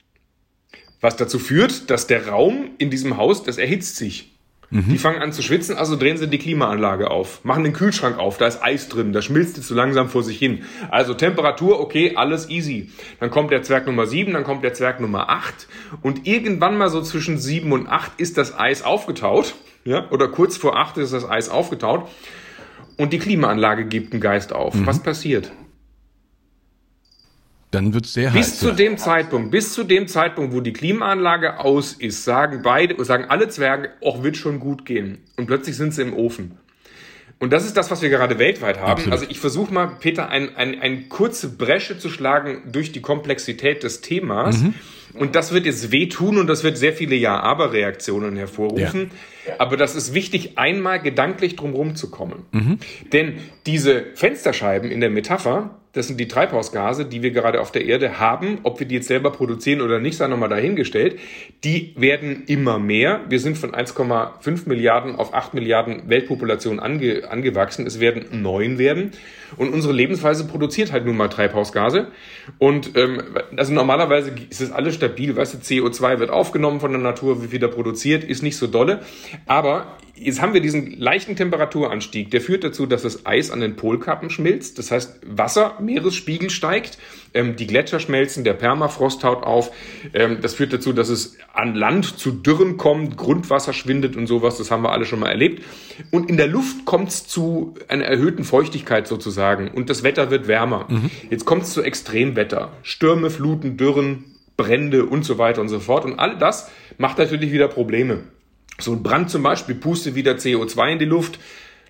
[SPEAKER 2] Was dazu führt, dass der Raum in diesem Haus, das erhitzt sich. Mhm. Die fangen an zu schwitzen, also drehen sie die Klimaanlage auf, machen den Kühlschrank auf, da ist Eis drin, da schmilzt es so langsam vor sich hin. Also Temperatur, okay, alles easy. Dann kommt der Zwerg Nummer 7, dann kommt der Zwerg Nummer 8 und irgendwann mal so zwischen 7 und 8 ist das Eis aufgetaut, ja, oder kurz vor 8 ist das Eis aufgetaut und die Klimaanlage gibt einen Geist auf. Mhm. Was passiert?
[SPEAKER 1] Dann wird es sehr
[SPEAKER 2] bis heiß. Bis zu ja. dem Zeitpunkt, bis zu dem Zeitpunkt, wo die Klimaanlage aus ist, sagen beide, sagen alle Zwerge, auch wird schon gut gehen. Und plötzlich sind sie im Ofen. Und das ist das, was wir gerade weltweit haben. Absolut. Also ich versuche mal, Peter, ein, ein, eine kurze Bresche zu schlagen durch die Komplexität des Themas. Mhm. Und das wird jetzt wehtun und das wird sehr viele Ja-Aber-Reaktionen hervorrufen. Ja. Aber das ist wichtig, einmal gedanklich drumherum zu kommen. Mhm. Denn diese Fensterscheiben in der Metapher, das sind die Treibhausgase, die wir gerade auf der Erde haben. Ob wir die jetzt selber produzieren oder nicht, sei nochmal dahingestellt. Die werden immer mehr. Wir sind von 1,5 Milliarden auf 8 Milliarden Weltpopulation ange, angewachsen. Es werden neun werden. Und unsere Lebensweise produziert halt nun mal Treibhausgase. Und ähm, also normalerweise ist es alles stabil. Weißt du, CO2 wird aufgenommen von der Natur, wird wieder produziert, ist nicht so dolle. Aber Jetzt haben wir diesen leichten Temperaturanstieg, der führt dazu, dass das Eis an den Polkappen schmilzt. Das heißt, Wasser, Meeresspiegel steigt, ähm, die Gletscher schmelzen, der Permafrost taut auf. Ähm, das führt dazu, dass es an Land zu Dürren kommt, Grundwasser schwindet und sowas. Das haben wir alle schon mal erlebt. Und in der Luft kommt es zu einer erhöhten Feuchtigkeit sozusagen und das Wetter wird wärmer. Mhm. Jetzt kommt es zu Extremwetter. Stürme, Fluten, Dürren, Brände und so weiter und so fort. Und all das macht natürlich wieder Probleme. So ein Brand zum Beispiel pustet wieder CO2 in die Luft.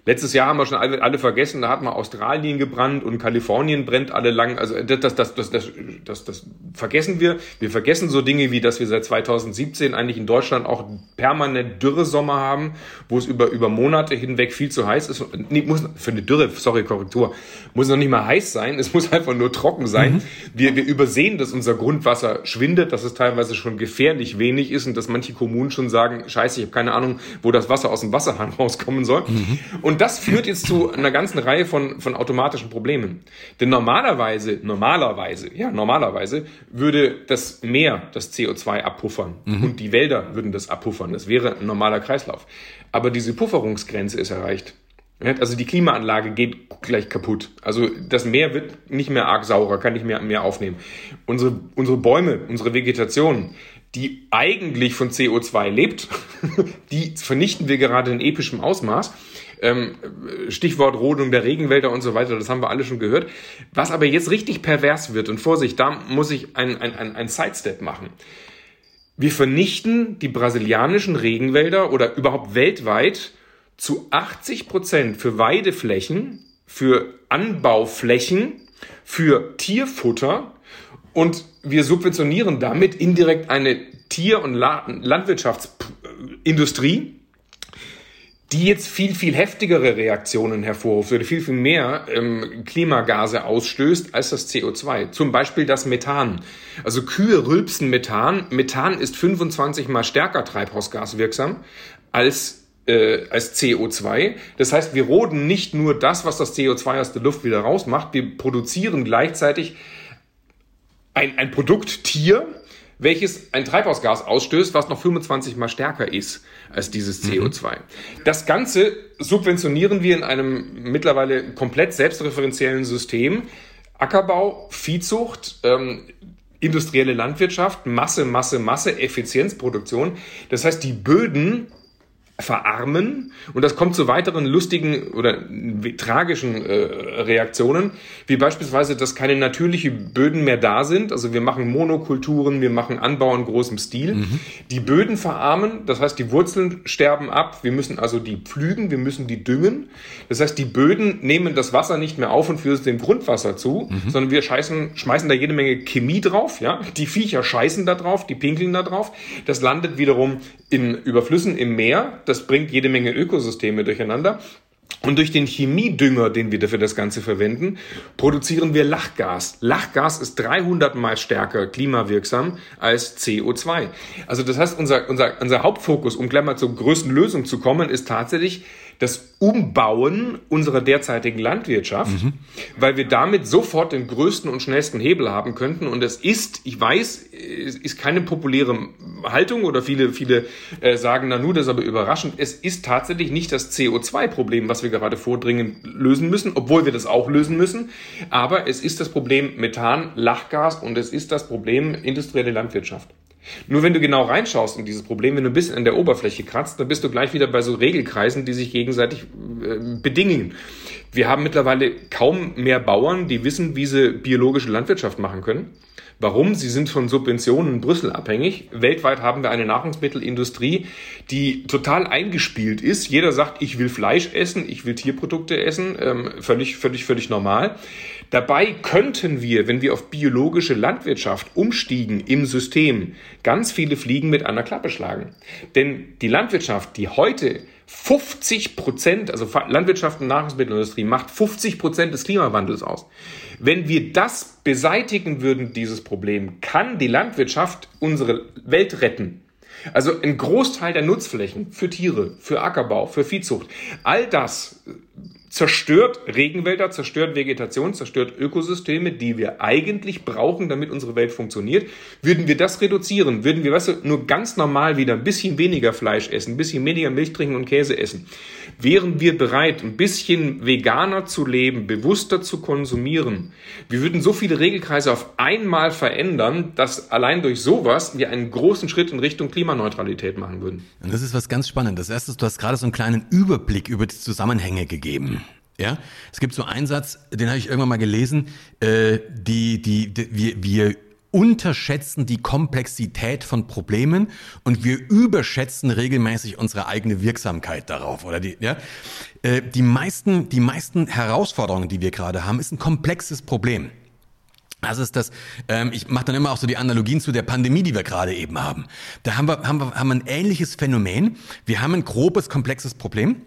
[SPEAKER 2] Letztes Jahr haben wir schon alle, alle vergessen, da hat man Australien gebrannt und Kalifornien brennt alle lang. Also das, das, das, das, das, das vergessen wir. Wir vergessen so Dinge wie, dass wir seit 2017 eigentlich in Deutschland auch permanent Dürresommer haben, wo es über, über Monate hinweg viel zu heiß ist. Nee, muss, für eine Dürre, sorry, Korrektur, muss noch nicht mal heiß sein, es muss einfach nur trocken sein. Mhm. Wir, wir übersehen, dass unser Grundwasser schwindet, dass es teilweise schon gefährlich wenig ist und dass manche Kommunen schon sagen, scheiße, ich habe keine Ahnung, wo das Wasser aus dem Wasserhahn rauskommen soll. Mhm. Und das führt jetzt zu einer ganzen Reihe von, von automatischen Problemen. Denn normalerweise, normalerweise, ja, normalerweise würde das Meer das CO2 abpuffern mhm. und die Wälder würden das abpuffern. Das wäre ein normaler Kreislauf. Aber diese Pufferungsgrenze ist erreicht. Also die Klimaanlage geht gleich kaputt. Also das Meer wird nicht mehr arg saurer, kann nicht mehr, mehr aufnehmen. Unsere, unsere Bäume, unsere Vegetation, die eigentlich von CO2 lebt, die vernichten wir gerade in epischem Ausmaß. Ähm, Stichwort Rodung der Regenwälder und so weiter, das haben wir alle schon gehört. Was aber jetzt richtig pervers wird, und Vorsicht, da muss ich ein, ein, ein, ein Sidestep machen. Wir vernichten die brasilianischen Regenwälder oder überhaupt weltweit zu 80 Prozent für Weideflächen, für Anbauflächen, für Tierfutter und wir subventionieren damit indirekt eine Tier- und Landwirtschaftsindustrie, die jetzt viel, viel heftigere Reaktionen hervorruft oder viel, viel mehr ähm, Klimagase ausstößt als das CO2. Zum Beispiel das Methan. Also Kühe rülpsen Methan. Methan ist 25 mal stärker treibhausgaswirksam als äh, als CO2. Das heißt, wir roden nicht nur das, was das CO2 aus der Luft wieder rausmacht, wir produzieren gleichzeitig ein, ein Produkt Tier, welches ein Treibhausgas ausstößt, was noch 25 mal stärker ist als dieses CO2. Mhm. Das Ganze subventionieren wir in einem mittlerweile komplett selbstreferenziellen System. Ackerbau, Viehzucht, ähm, industrielle Landwirtschaft, Masse, Masse, Masse, Effizienzproduktion. Das heißt, die Böden verarmen und das kommt zu weiteren lustigen oder tragischen äh, Reaktionen, wie beispielsweise, dass keine natürlichen Böden mehr da sind. Also wir machen Monokulturen, wir machen Anbau in großem Stil. Mhm. Die Böden verarmen, das heißt, die Wurzeln sterben ab. Wir müssen also die pflügen, wir müssen die düngen. Das heißt, die Böden nehmen das Wasser nicht mehr auf und führen es dem Grundwasser zu, mhm. sondern wir scheißen, schmeißen da jede Menge Chemie drauf. Ja, die Viecher scheißen da drauf, die pinkeln da drauf. Das landet wiederum in Überflüssen im Meer. Das bringt jede Menge Ökosysteme durcheinander. Und durch den Chemiedünger, den wir dafür das Ganze verwenden, produzieren wir Lachgas. Lachgas ist 300 mal stärker klimawirksam als CO2. Also das heißt, unser, unser, unser Hauptfokus, um gleich mal zur größten Lösung zu kommen, ist tatsächlich das Umbauen unserer derzeitigen Landwirtschaft, mhm. weil wir damit sofort den größten und schnellsten Hebel haben könnten. Und es ist, ich weiß, es ist keine populäre Haltung oder viele, viele äh, sagen, na nu, das ist aber überraschend. Es ist tatsächlich nicht das CO2-Problem, was wir gerade vordringend lösen müssen, obwohl wir das auch lösen müssen. Aber es ist das Problem Methan, Lachgas und es ist das Problem industrielle Landwirtschaft. Nur wenn du genau reinschaust in dieses Problem, wenn du ein bisschen an der Oberfläche kratzt, dann bist du gleich wieder bei so Regelkreisen, die sich gegenseitig äh, bedingen. Wir haben mittlerweile kaum mehr Bauern, die wissen, wie sie biologische Landwirtschaft machen können. Warum? Sie sind von Subventionen in Brüssel abhängig. Weltweit haben wir eine Nahrungsmittelindustrie, die total eingespielt ist. Jeder sagt, ich will Fleisch essen, ich will Tierprodukte essen, ähm, völlig, völlig, völlig normal. Dabei könnten wir, wenn wir auf biologische Landwirtschaft umstiegen im System, ganz viele Fliegen mit einer Klappe schlagen. Denn die Landwirtschaft, die heute 50 Prozent, also Landwirtschaft und Nahrungsmittelindustrie macht 50 Prozent des Klimawandels aus. Wenn wir das beseitigen würden, dieses Problem, kann die Landwirtschaft unsere Welt retten. Also ein Großteil der Nutzflächen für Tiere, für Ackerbau, für Viehzucht, all das zerstört Regenwälder, zerstört Vegetation, zerstört Ökosysteme, die wir eigentlich brauchen, damit unsere Welt funktioniert. Würden wir das reduzieren, würden wir weißt du, nur ganz normal wieder ein bisschen weniger Fleisch essen, ein bisschen weniger Milch trinken und Käse essen, wären wir bereit, ein bisschen veganer zu leben, bewusster zu konsumieren. Wir würden so viele Regelkreise auf einmal verändern, dass allein durch sowas wir einen großen Schritt in Richtung Klimaneutralität machen würden.
[SPEAKER 1] Und das ist was ganz Spannendes. Das erste, du hast gerade so einen kleinen Überblick über die Zusammenhänge gegeben. Ja, es gibt so einen Satz, den habe ich irgendwann mal gelesen, äh, die, die, die wir, wir unterschätzen die Komplexität von Problemen und wir überschätzen regelmäßig unsere eigene Wirksamkeit darauf. Oder die, ja, äh, die meisten, die meisten Herausforderungen, die wir gerade haben, ist ein komplexes Problem. Also ist das, ähm, ich mache dann immer auch so die Analogien zu der Pandemie, die wir gerade eben haben. Da haben wir, haben wir haben wir ein ähnliches Phänomen. Wir haben ein grobes, komplexes Problem.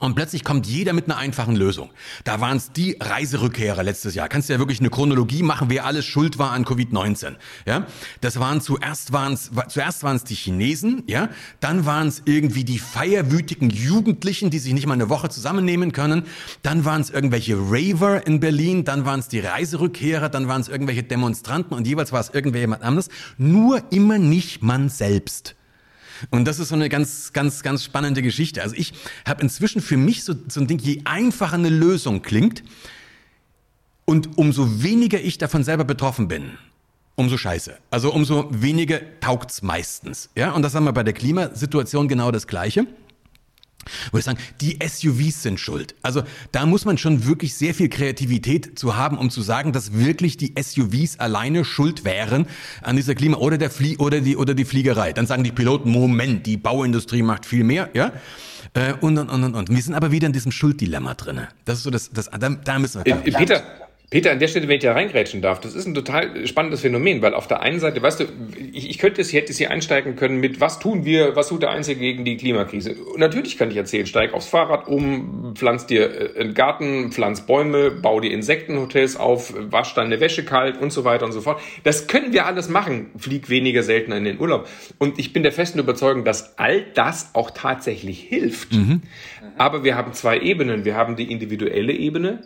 [SPEAKER 1] Und plötzlich kommt jeder mit einer einfachen Lösung. Da waren es die Reiserückkehrer letztes Jahr. Kannst du ja wirklich eine Chronologie machen, wer alles schuld war an Covid-19. Ja, das waren zuerst waren es zuerst waren es die Chinesen, ja, dann waren es irgendwie die feierwütigen Jugendlichen, die sich nicht mal eine Woche zusammennehmen können. Dann waren es irgendwelche Raver in Berlin, dann waren es die Reiserückkehrer, dann waren es irgendwelche Demonstranten und jeweils war es irgendwer anderes. Nur immer nicht man selbst. Und das ist so eine ganz, ganz, ganz spannende Geschichte. Also ich habe inzwischen für mich so, so ein Ding, je einfacher eine Lösung klingt und umso weniger ich davon selber betroffen bin, umso scheiße. Also umso weniger taugt's meistens. Ja, und das haben wir bei der Klimasituation genau das Gleiche. Würde ich sagen, die SUVs sind schuld. Also da muss man schon wirklich sehr viel Kreativität zu haben, um zu sagen, dass wirklich die SUVs alleine schuld wären an dieser Klima oder der Flie oder die oder die Fliegerei. Dann sagen die Piloten, Moment, die Bauindustrie macht viel mehr, ja? Äh, und und und und und. Wir sind aber wieder in diesem Schulddilemma drinne. Das ist so das, das da, da müssen wir.
[SPEAKER 2] Äh, Peter, Peter, an der Stelle, wenn ich da reingrätschen darf, das ist ein total spannendes Phänomen, weil auf der einen Seite, weißt du, ich, ich könnte es, hätte es hier einsteigen können mit, was tun wir, was tut der Einzige gegen die Klimakrise? Und natürlich kann ich erzählen, steig aufs Fahrrad um, pflanz dir äh, einen Garten, pflanz Bäume, bau dir Insektenhotels auf, wasch deine Wäsche kalt und so weiter und so fort. Das können wir alles machen, flieg weniger seltener in den Urlaub. Und ich bin der festen Überzeugung, dass all das auch tatsächlich hilft. Mhm. Aber wir haben zwei Ebenen. Wir haben die individuelle Ebene,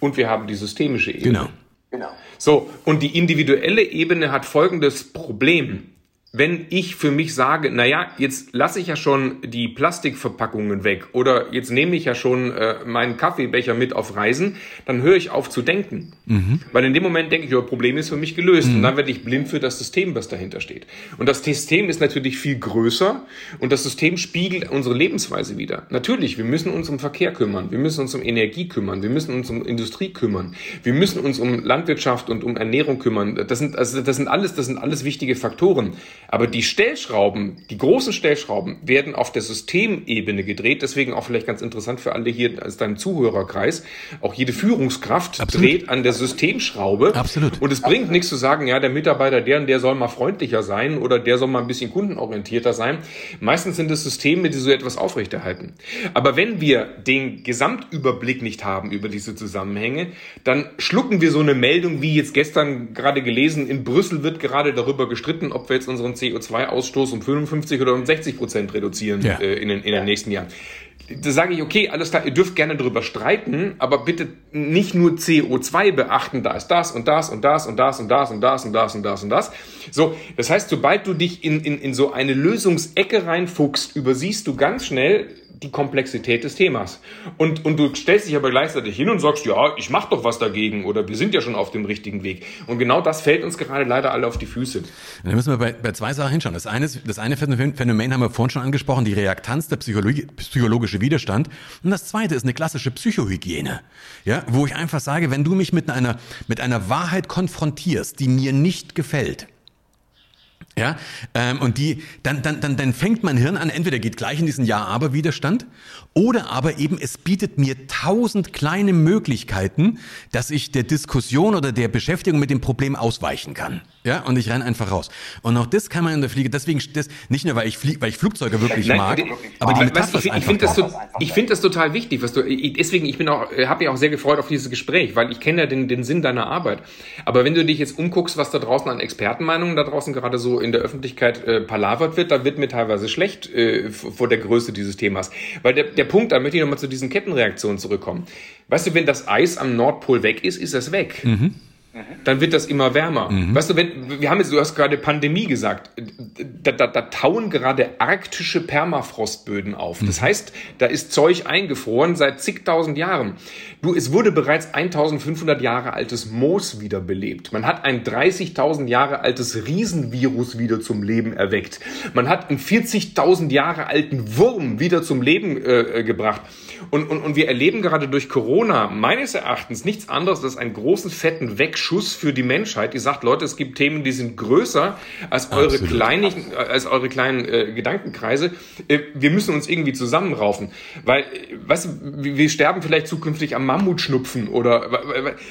[SPEAKER 2] und wir haben die systemische Ebene.
[SPEAKER 1] Genau. genau.
[SPEAKER 2] So, und die individuelle Ebene hat folgendes Problem. Wenn ich für mich sage, naja, jetzt lasse ich ja schon die Plastikverpackungen weg oder jetzt nehme ich ja schon äh, meinen Kaffeebecher mit auf Reisen, dann höre ich auf zu denken. Mhm. Weil in dem Moment denke ich, das Problem ist für mich gelöst. Mhm. Und dann werde ich blind für das System, was dahinter steht. Und das System ist natürlich viel größer und das System spiegelt unsere Lebensweise wieder. Natürlich, wir müssen uns um Verkehr kümmern, wir müssen uns um Energie kümmern, wir müssen uns um Industrie kümmern, wir müssen uns um Landwirtschaft und um Ernährung kümmern. Das sind, also das sind alles, das sind alles wichtige Faktoren. Aber die Stellschrauben, die großen Stellschrauben werden auf der Systemebene gedreht. Deswegen auch vielleicht ganz interessant für alle hier aus deinem Zuhörerkreis. Auch jede Führungskraft Absolut. dreht an der Systemschraube.
[SPEAKER 1] Absolut.
[SPEAKER 2] Und es bringt nichts zu sagen, ja, der Mitarbeiter, der und der soll mal freundlicher sein oder der soll mal ein bisschen kundenorientierter sein. Meistens sind es Systeme, die so etwas aufrechterhalten. Aber wenn wir den Gesamtüberblick nicht haben über diese Zusammenhänge, dann schlucken wir so eine Meldung, wie jetzt gestern gerade gelesen, in Brüssel wird gerade darüber gestritten, ob wir jetzt unseren CO2-Ausstoß um 55 oder um 60 Prozent reduzieren ja. äh, in, den, in den nächsten Jahren. Da sage ich, okay, alles klar, ihr dürft gerne darüber streiten, aber bitte nicht nur CO2 beachten, da ist das und das und das und das und das und das und das und das und das. So, das heißt, sobald du dich in, in, in so eine Lösungsecke reinfuchst, übersiehst du ganz schnell, die Komplexität des Themas. Und, und du stellst dich aber gleichzeitig hin und sagst, ja, ich mach doch was dagegen oder wir sind ja schon auf dem richtigen Weg. Und genau das fällt uns gerade leider alle auf die Füße.
[SPEAKER 1] Dann müssen wir bei, bei zwei Sachen hinschauen. Das eine, das eine Phänomen haben wir vorhin schon angesprochen, die Reaktanz, der psychologische Widerstand. Und das zweite ist eine klassische Psychohygiene. Ja, wo ich einfach sage, wenn du mich mit einer, mit einer Wahrheit konfrontierst, die mir nicht gefällt, ja, ähm, und die, dann, dann, dann, dann fängt mein Hirn an, entweder geht gleich in diesen Ja-Aber-Widerstand oder aber eben es bietet mir tausend kleine Möglichkeiten, dass ich der Diskussion oder der Beschäftigung mit dem Problem ausweichen kann. Ja, und ich renne einfach raus. Und auch das kann man in der Fliege, deswegen, das, nicht nur, weil ich, flieg, weil ich Flugzeuge wirklich Nein, mag, die, aber die
[SPEAKER 2] Metapher weißt, ich, ich finde das, so, ich find das total wichtig, was du, deswegen, ich bin auch, habe mich auch sehr gefreut auf dieses Gespräch, weil ich kenne ja den, den Sinn deiner Arbeit. Aber wenn du dich jetzt umguckst, was da draußen an Expertenmeinungen da draußen gerade so in der Öffentlichkeit äh, palavert wird, da wird mir teilweise schlecht äh, vor der Größe dieses Themas. Weil der, der Punkt, da möchte ich nochmal zu diesen Kettenreaktionen zurückkommen. Weißt du, wenn das Eis am Nordpol weg ist, ist es weg. Mhm dann wird das immer wärmer. Mhm. Weißt du, wenn, wir haben jetzt, du hast gerade Pandemie gesagt, da, da, da tauen gerade arktische Permafrostböden auf. Das mhm. heißt, da ist Zeug eingefroren seit zigtausend Jahren. Du, es wurde bereits 1500 Jahre altes Moos wiederbelebt. Man hat ein 30.000 Jahre altes Riesenvirus wieder zum Leben erweckt. Man hat einen 40.000 Jahre alten Wurm wieder zum Leben äh, gebracht. Und, und, und wir erleben gerade durch Corona meines Erachtens nichts anderes als einen großen, fetten Wegschuss für die Menschheit, die sagt, Leute, es gibt Themen, die sind größer als eure, kleinen, als eure kleinen äh, Gedankenkreise. Äh, wir müssen uns irgendwie zusammenraufen. Weil, äh, weißt du, wir sterben vielleicht zukünftig am Mammutschnupfen oder,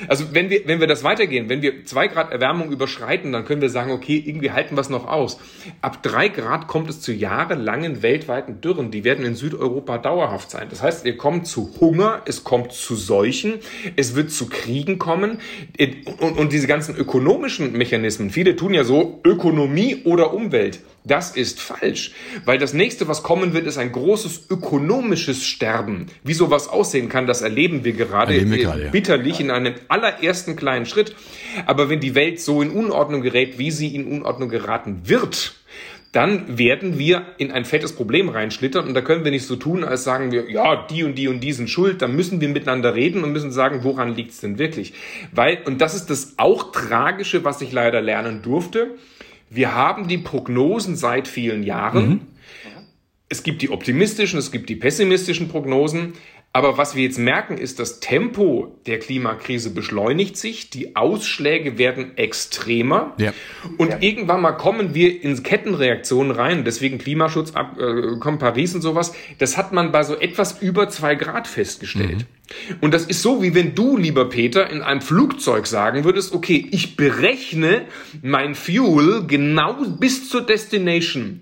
[SPEAKER 2] also wenn wir, wenn wir das weitergehen, wenn wir zwei Grad Erwärmung überschreiten, dann können wir sagen, okay, irgendwie halten wir es noch aus. Ab drei Grad kommt es zu jahrelangen weltweiten Dürren. Die werden in Südeuropa dauerhaft sein. Das heißt, ihr kommt zu Hunger, es kommt zu Seuchen, es wird zu Kriegen kommen und, und diese ganzen ökonomischen Mechanismen. Viele tun ja so Ökonomie oder Umwelt. Das ist falsch, weil das nächste, was kommen wird, ist ein großes ökonomisches Sterben. Wie sowas aussehen kann, das erleben wir gerade, erleben wir gerade bitterlich ja. in einem allerersten kleinen Schritt. Aber wenn die Welt so in Unordnung gerät, wie sie in Unordnung geraten wird, dann werden wir in ein fettes Problem reinschlittern und da können wir nicht so tun, als sagen wir, ja, die und die und die sind schuld, da müssen wir miteinander reden und müssen sagen, woran liegt es denn wirklich? Weil, und das ist das auch Tragische, was ich leider lernen durfte, wir haben die Prognosen seit vielen Jahren. Mhm. Es gibt die optimistischen, es gibt die pessimistischen Prognosen. Aber was wir jetzt merken, ist, das Tempo der Klimakrise beschleunigt sich, die Ausschläge werden extremer ja. und ja. irgendwann mal kommen wir in Kettenreaktionen rein. Deswegen Klimaschutz, äh, kommt Paris und sowas. Das hat man bei so etwas über zwei Grad festgestellt. Mhm. Und das ist so, wie wenn du, lieber Peter, in einem Flugzeug sagen würdest, okay, ich berechne mein Fuel genau bis zur Destination.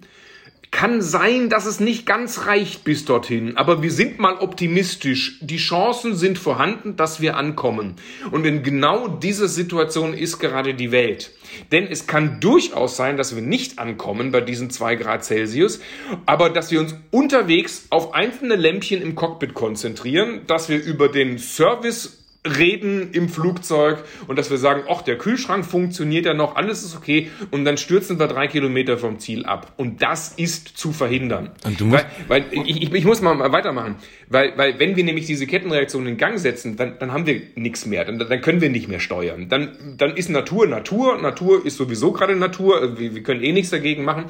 [SPEAKER 2] Kann sein, dass es nicht ganz reicht bis dorthin, aber wir sind mal optimistisch. Die Chancen sind vorhanden, dass wir ankommen. Und in genau dieser Situation ist gerade die Welt. Denn es kann durchaus sein, dass wir nicht ankommen bei diesen zwei Grad Celsius, aber dass wir uns unterwegs auf einzelne Lämpchen im Cockpit konzentrieren, dass wir über den Service reden im Flugzeug und dass wir sagen, ach, der Kühlschrank funktioniert ja noch, alles ist okay und dann stürzen wir drei Kilometer vom Ziel ab. Und das ist zu verhindern. weil, weil ich, ich, ich muss mal weitermachen. Weil, weil wenn wir nämlich diese Kettenreaktion in Gang setzen, dann, dann haben wir nichts mehr. Dann, dann können wir nicht mehr steuern. Dann, dann ist Natur Natur. Natur ist sowieso gerade Natur. Wir, wir können eh nichts dagegen machen.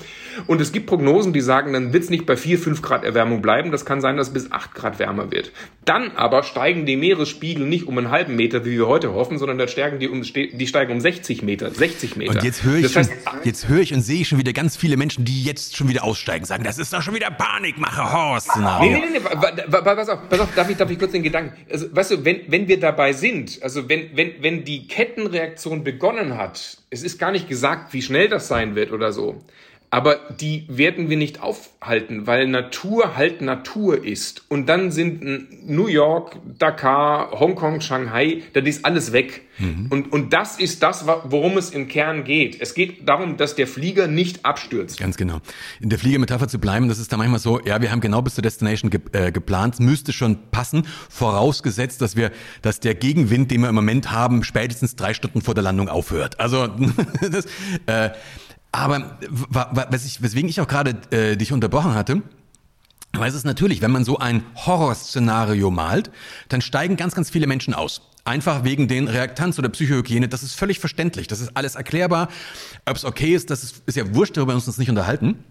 [SPEAKER 2] Und es gibt Prognosen, die sagen, dann wird es nicht bei 4, 5 Grad Erwärmung bleiben. Das kann sein, dass es bis 8 Grad wärmer wird. Dann aber steigen die Meeresspiegel nicht um einen halben Meter, wie wir heute hoffen, sondern dann steigen die um, die steigen um 60 Meter, 60 Meter.
[SPEAKER 1] Und jetzt höre ich, das heißt, schon, jetzt höre ich und sehe ich schon wieder ganz viele Menschen, die jetzt schon wieder aussteigen, sagen, das ist doch schon wieder Panikmache, Horror-Szenario. Nee, nee, nee,
[SPEAKER 2] pass auf, pass auf, darf ich, darf ich kurz den Gedanken, also, weißt du, wenn, wenn wir dabei sind, also wenn, wenn, wenn die Kettenreaktion begonnen hat, es ist gar nicht gesagt, wie schnell das sein wird oder so, aber die werden wir nicht aufhalten, weil Natur halt Natur ist. Und dann sind New York, Dakar, Hongkong, Shanghai, das ist alles weg. Mhm. Und, und das ist das, worum es im Kern geht. Es geht darum, dass der Flieger nicht abstürzt.
[SPEAKER 1] Ganz genau. In der Fliegermetapher zu bleiben, das ist da manchmal so, ja, wir haben genau bis zur Destination ge äh, geplant, müsste schon passen, vorausgesetzt, dass wir, dass der Gegenwind, den wir im Moment haben, spätestens drei Stunden vor der Landung aufhört. Also, das, äh, aber was ich, weswegen ich auch gerade äh, dich unterbrochen hatte, weil es ist natürlich, wenn man so ein Horrorszenario malt, dann steigen ganz, ganz viele Menschen aus. Einfach wegen den Reaktanz oder Psychohygiene. Das ist völlig verständlich. Das ist alles erklärbar. Ob es okay ist, das ist, ist ja wurscht, darüber uns nicht unterhalten.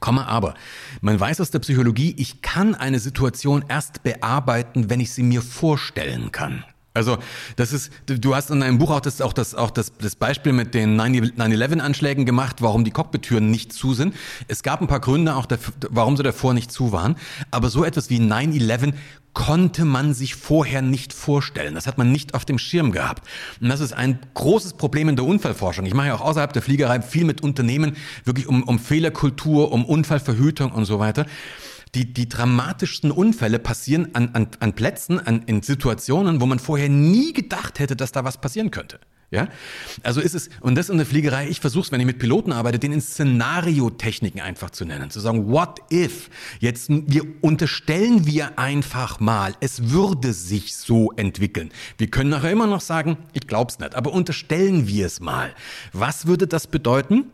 [SPEAKER 1] Komme aber, man weiß aus der Psychologie, ich kann eine Situation erst bearbeiten, wenn ich sie mir vorstellen kann. Also das ist, du hast in deinem Buch auch das, auch das, auch das, das Beispiel mit den 9-11-Anschlägen gemacht, warum die Cockpit-Türen nicht zu sind. Es gab ein paar Gründe auch, dafür, warum sie davor nicht zu waren. Aber so etwas wie 9-11 konnte man sich vorher nicht vorstellen. Das hat man nicht auf dem Schirm gehabt. Und das ist ein großes Problem in der Unfallforschung. Ich mache ja auch außerhalb der Fliegerei viel mit Unternehmen, wirklich um, um Fehlerkultur, um Unfallverhütung und so weiter die, die dramatischsten Unfälle passieren an, an, an Plätzen, an, in Situationen, wo man vorher nie gedacht hätte, dass da was passieren könnte. Ja, also ist es, und das in der Fliegerei, ich versuche es, wenn ich mit Piloten arbeite, den in Szenariotechniken einfach zu nennen, zu sagen, what if? Jetzt, wir unterstellen wir einfach mal, es würde sich so entwickeln. Wir können nachher immer noch sagen, ich glaub's nicht, aber unterstellen wir es mal. Was würde das bedeuten?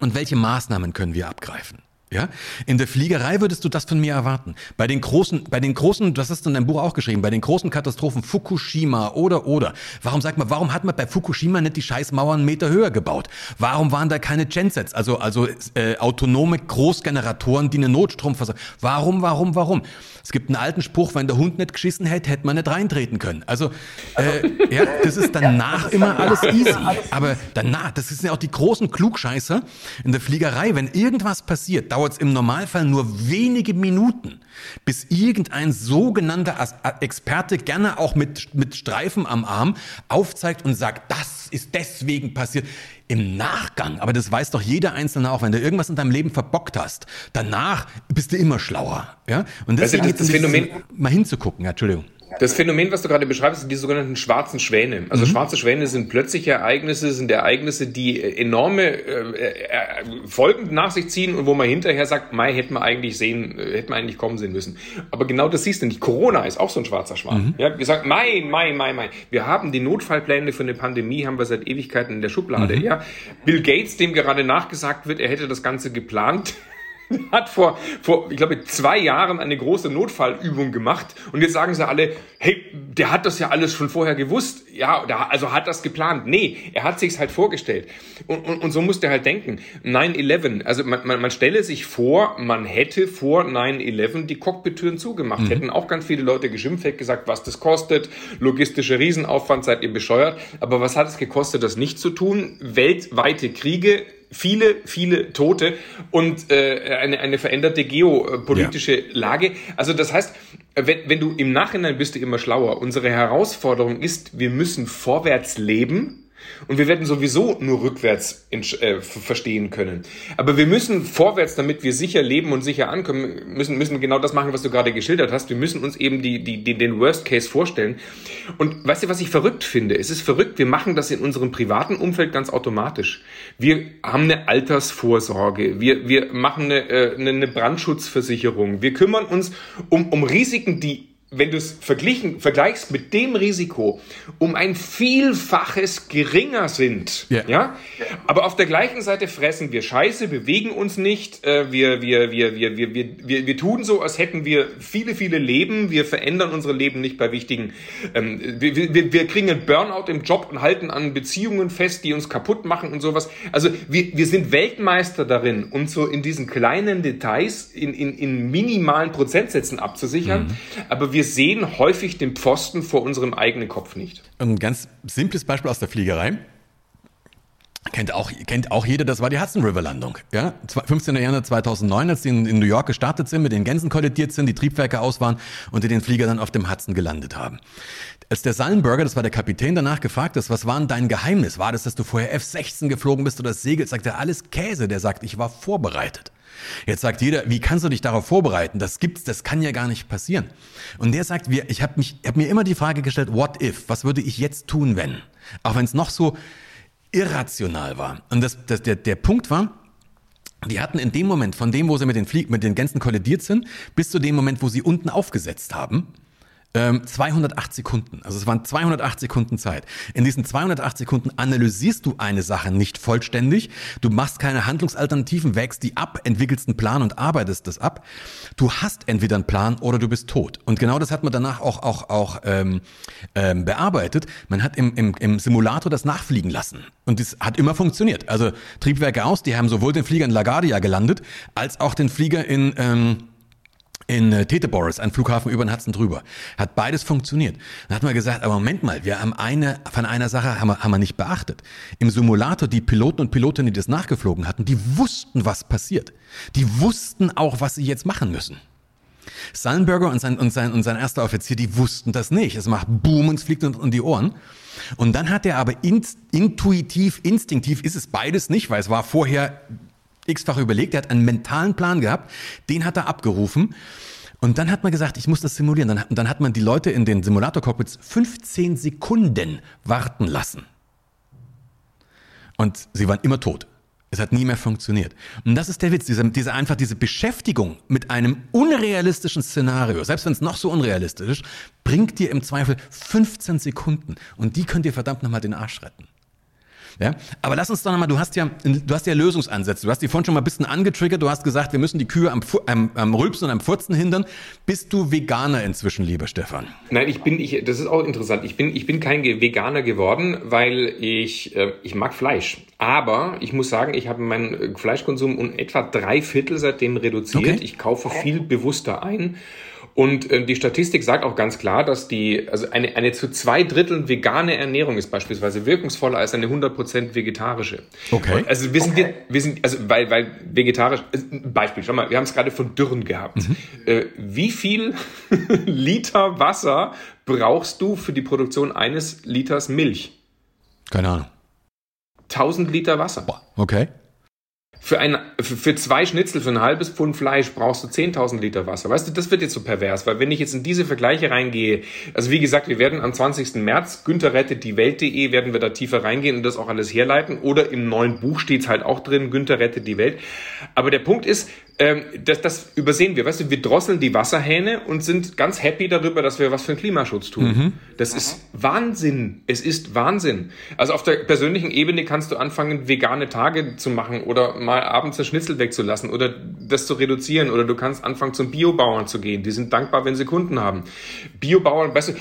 [SPEAKER 1] Und welche Maßnahmen können wir abgreifen? Ja? In der Fliegerei würdest du das von mir erwarten. Bei den großen, bei den großen, das hast du in deinem Buch auch geschrieben, bei den großen Katastrophen Fukushima oder oder. Warum sagt man, warum hat man bei Fukushima nicht die Scheißmauern einen Meter höher gebaut? Warum waren da keine Gensets, also also äh, autonome Großgeneratoren, die eine Notstrom versorgen? Warum, warum, warum? Es gibt einen alten Spruch, wenn der Hund nicht geschissen hätte, hätte man nicht reintreten können. Also, äh, ja, das ist danach immer alles easy. Aber danach, das sind ja auch die großen Klugscheißer in der Fliegerei. Wenn irgendwas passiert, dauert es im Normalfall nur wenige Minuten, bis irgendein sogenannter Experte, gerne auch mit, mit Streifen am Arm, aufzeigt und sagt, das ist deswegen passiert im Nachgang, aber das weiß doch jeder Einzelne auch, wenn du irgendwas in deinem Leben verbockt hast, danach bist du immer schlauer. Ja? Und deswegen
[SPEAKER 2] also das, das Phänomen,
[SPEAKER 1] mal hinzugucken, ja, Entschuldigung.
[SPEAKER 2] Das Phänomen, was du gerade beschreibst, sind die sogenannten schwarzen Schwäne. Also mhm. schwarze Schwäne sind plötzliche Ereignisse, sind Ereignisse, die äh, enorme äh, äh, Folgen nach sich ziehen und wo man hinterher sagt, Mai hätte man eigentlich sehen, äh, hätte man eigentlich kommen sehen müssen. Aber genau das siehst du nicht. Corona ist auch so ein schwarzer Schwan. Mhm. Ja, wir sagen, Mai, Mai, Mai, Mai. Wir haben die Notfallpläne für eine Pandemie, haben wir seit Ewigkeiten in der Schublade. Mhm. Ja, Bill Gates, dem gerade nachgesagt wird, er hätte das Ganze geplant hat vor, vor, ich glaube, zwei Jahren eine große Notfallübung gemacht und jetzt sagen sie alle, hey, der hat das ja alles schon vorher gewusst. Ja, also hat das geplant. Nee, er hat sich's halt vorgestellt. Und, und, und so muss der halt denken. 9-11, also man, man, man stelle sich vor, man hätte vor 9-11 die Cockpit-Türen zugemacht. Mhm. Hätten auch ganz viele Leute geschimpft, hätten gesagt, was das kostet, logistischer Riesenaufwand, seid ihr bescheuert. Aber was hat es gekostet, das nicht zu tun? Weltweite Kriege, viele, viele Tote und äh, eine, eine veränderte geopolitische ja. Lage. Also das heißt, wenn, wenn du im Nachhinein bist du immer schlauer. Unsere Herausforderung ist, wir müssen vorwärts leben und wir werden sowieso nur rückwärts äh, verstehen können. Aber wir müssen vorwärts, damit wir sicher leben und sicher ankommen, müssen, müssen genau das machen, was du gerade geschildert hast. Wir müssen uns eben die, die, die, den Worst Case vorstellen. Und weißt du, was ich verrückt finde? Es ist verrückt, wir machen das in unserem privaten Umfeld ganz automatisch. Wir haben eine Altersvorsorge, wir, wir machen eine, äh, eine Brandschutzversicherung, wir kümmern uns um, um Risiken, die wenn du es verglichen, vergleichst mit dem Risiko, um ein Vielfaches geringer sind. Ja. ja. Aber auf der gleichen Seite fressen wir Scheiße, bewegen uns nicht, äh, wir, wir, wir, wir, wir, wir, wir, wir tun so, als hätten wir viele, viele Leben, wir verändern unsere Leben nicht bei wichtigen, ähm, wir, wir, wir kriegen einen Burnout im Job und halten an Beziehungen fest, die uns kaputt machen und sowas. Also wir, wir sind Weltmeister darin, uns so in diesen kleinen Details, in, in, in minimalen Prozentsätzen abzusichern. Mhm. Aber wir sehen häufig den Pfosten vor unserem eigenen Kopf nicht.
[SPEAKER 1] Ein ganz simples Beispiel aus der Fliegerei. Kennt auch, kennt auch jeder, das war die Hudson River Landung. Ja? 15. Januar 2009, als die in, in, New York gestartet sind, mit den Gänsen kollidiert sind, die Triebwerke aus waren und die den Flieger dann auf dem Hudson gelandet haben. Als der Sallenberger, das war der Kapitän, danach gefragt ist, was war denn dein Geheimnis? War das, dass du vorher F-16 geflogen bist oder das Segel? Sagt er, alles Käse. Der sagt, ich war vorbereitet. Jetzt sagt jeder, wie kannst du dich darauf vorbereiten? Das gibt's, das kann ja gar nicht passieren. Und der sagt, ich habe hab mir immer die Frage gestellt, what if? Was würde ich jetzt tun, wenn? Auch wenn es noch so irrational war. Und das, das, der, der Punkt war, die hatten in dem Moment, von dem, wo sie mit den, Flieg mit den Gänsen kollidiert sind, bis zu dem Moment, wo sie unten aufgesetzt haben, 208 ähm, Sekunden. Also es waren 208 Sekunden Zeit. In diesen 208 Sekunden analysierst du eine Sache nicht vollständig. Du machst keine Handlungsalternativen, wägst die ab, entwickelst einen Plan und arbeitest das ab. Du hast entweder einen Plan oder du bist tot. Und genau das hat man danach auch, auch, auch ähm, ähm, bearbeitet. Man hat im, im, im Simulator das nachfliegen lassen. Und das hat immer funktioniert. Also Triebwerke aus, die haben sowohl den Flieger in LaGuardia gelandet, als auch den Flieger in... Ähm, in äh, Teteboris, ein Flughafen über den Hudson drüber. Hat beides funktioniert. Dann hat man gesagt, aber Moment mal, wir haben eine, von einer Sache haben wir, haben wir nicht beachtet. Im Simulator, die Piloten und Pilotinnen, die das nachgeflogen hatten, die wussten, was passiert. Die wussten auch, was sie jetzt machen müssen. Sullenberger und sein, und sein, und sein erster Offizier, die wussten das nicht. Es macht Boom und es fliegt um die Ohren. Und dann hat er aber in, intuitiv, instinktiv ist es beides nicht, weil es war vorher x-fach überlegt, er hat einen mentalen Plan gehabt, den hat er abgerufen. Und dann hat man gesagt, ich muss das simulieren. Dann, dann hat man die Leute in den Simulator-Cockpits 15 Sekunden warten lassen. Und sie waren immer tot. Es hat nie mehr funktioniert. Und das ist der Witz, diese, diese einfach diese Beschäftigung mit einem unrealistischen Szenario, selbst wenn es noch so unrealistisch ist, bringt dir im Zweifel 15 Sekunden. Und die könnt ihr verdammt nochmal den Arsch retten. Ja? Aber lass uns doch nochmal, du hast ja, du hast ja Lösungsansätze. Du hast die vorhin schon mal ein bisschen angetriggert. Du hast gesagt, wir müssen die Kühe am, am, am Rülpsen und am Furzen hindern. Bist du Veganer inzwischen, lieber Stefan?
[SPEAKER 2] Nein, ich bin, ich, das ist auch interessant. Ich bin, ich bin kein Veganer geworden, weil ich, äh, ich mag Fleisch. Aber ich muss sagen, ich habe meinen Fleischkonsum um etwa drei Viertel seitdem reduziert. Okay. Ich kaufe viel bewusster ein. Und äh, die Statistik sagt auch ganz klar, dass die, also eine, eine zu zwei Dritteln vegane Ernährung ist beispielsweise wirkungsvoller als eine 100% vegetarische. Okay. Und also wir sind, okay. wir, wir sind, also weil, weil vegetarisch, also Beispiel, schau mal, wir haben es gerade von Dürren gehabt. Mhm. Äh, wie viel Liter Wasser brauchst du für die Produktion eines Liters Milch?
[SPEAKER 1] Keine Ahnung.
[SPEAKER 2] 1000 Liter Wasser.
[SPEAKER 1] Boah, okay.
[SPEAKER 2] Für, ein, für zwei Schnitzel, für ein halbes Pfund Fleisch brauchst du 10.000 Liter Wasser. Weißt du, das wird jetzt so pervers, weil wenn ich jetzt in diese Vergleiche reingehe, also wie gesagt, wir werden am 20. März, Günther rettet die Welt.de, werden wir da tiefer reingehen und das auch alles herleiten. Oder im neuen Buch steht's halt auch drin, Günther rettet die Welt. Aber der Punkt ist, ähm, das, das übersehen wir. Weißt du, wir drosseln die Wasserhähne und sind ganz happy darüber, dass wir was für den Klimaschutz tun. Mhm. Das mhm. ist Wahnsinn. Es ist Wahnsinn. Also auf der persönlichen Ebene kannst du anfangen, vegane Tage zu machen oder mal abends das Schnitzel wegzulassen oder das zu reduzieren oder du kannst anfangen, zum Biobauern zu gehen. Die sind dankbar, wenn sie Kunden haben. Biobauern, weißt du,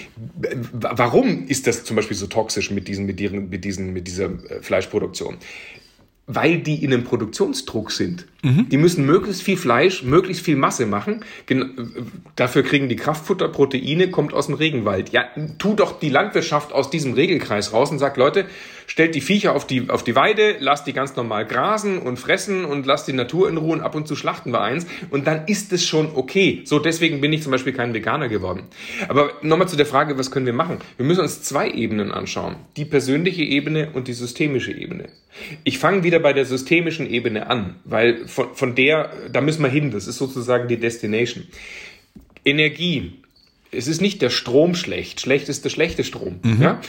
[SPEAKER 2] warum ist das zum Beispiel so toxisch mit diesen, mit diesen, mit diesen, mit dieser äh, Fleischproduktion? Weil die in einem Produktionsdruck sind. Mhm. Die müssen möglichst viel Fleisch, möglichst viel Masse machen. Gen dafür kriegen die Kraftfutter Proteine, kommt aus dem Regenwald. Ja, tu doch die Landwirtschaft aus diesem Regelkreis raus und sagt, Leute, stellt die Viecher auf die, auf die Weide, lasst die ganz normal grasen und fressen und lasst die Natur in Ruhe und ab und zu schlachten wir eins und dann ist es schon okay. So, deswegen bin ich zum Beispiel kein Veganer geworden. Aber nochmal zu der Frage, was können wir machen? Wir müssen uns zwei Ebenen anschauen. Die persönliche Ebene und die systemische Ebene. Ich fange wieder bei der systemischen Ebene an, weil von, von der, da müssen wir hin, das ist sozusagen die Destination. Energie es ist nicht der Strom schlecht. Schlecht ist der schlechte Strom. Mhm. Ja?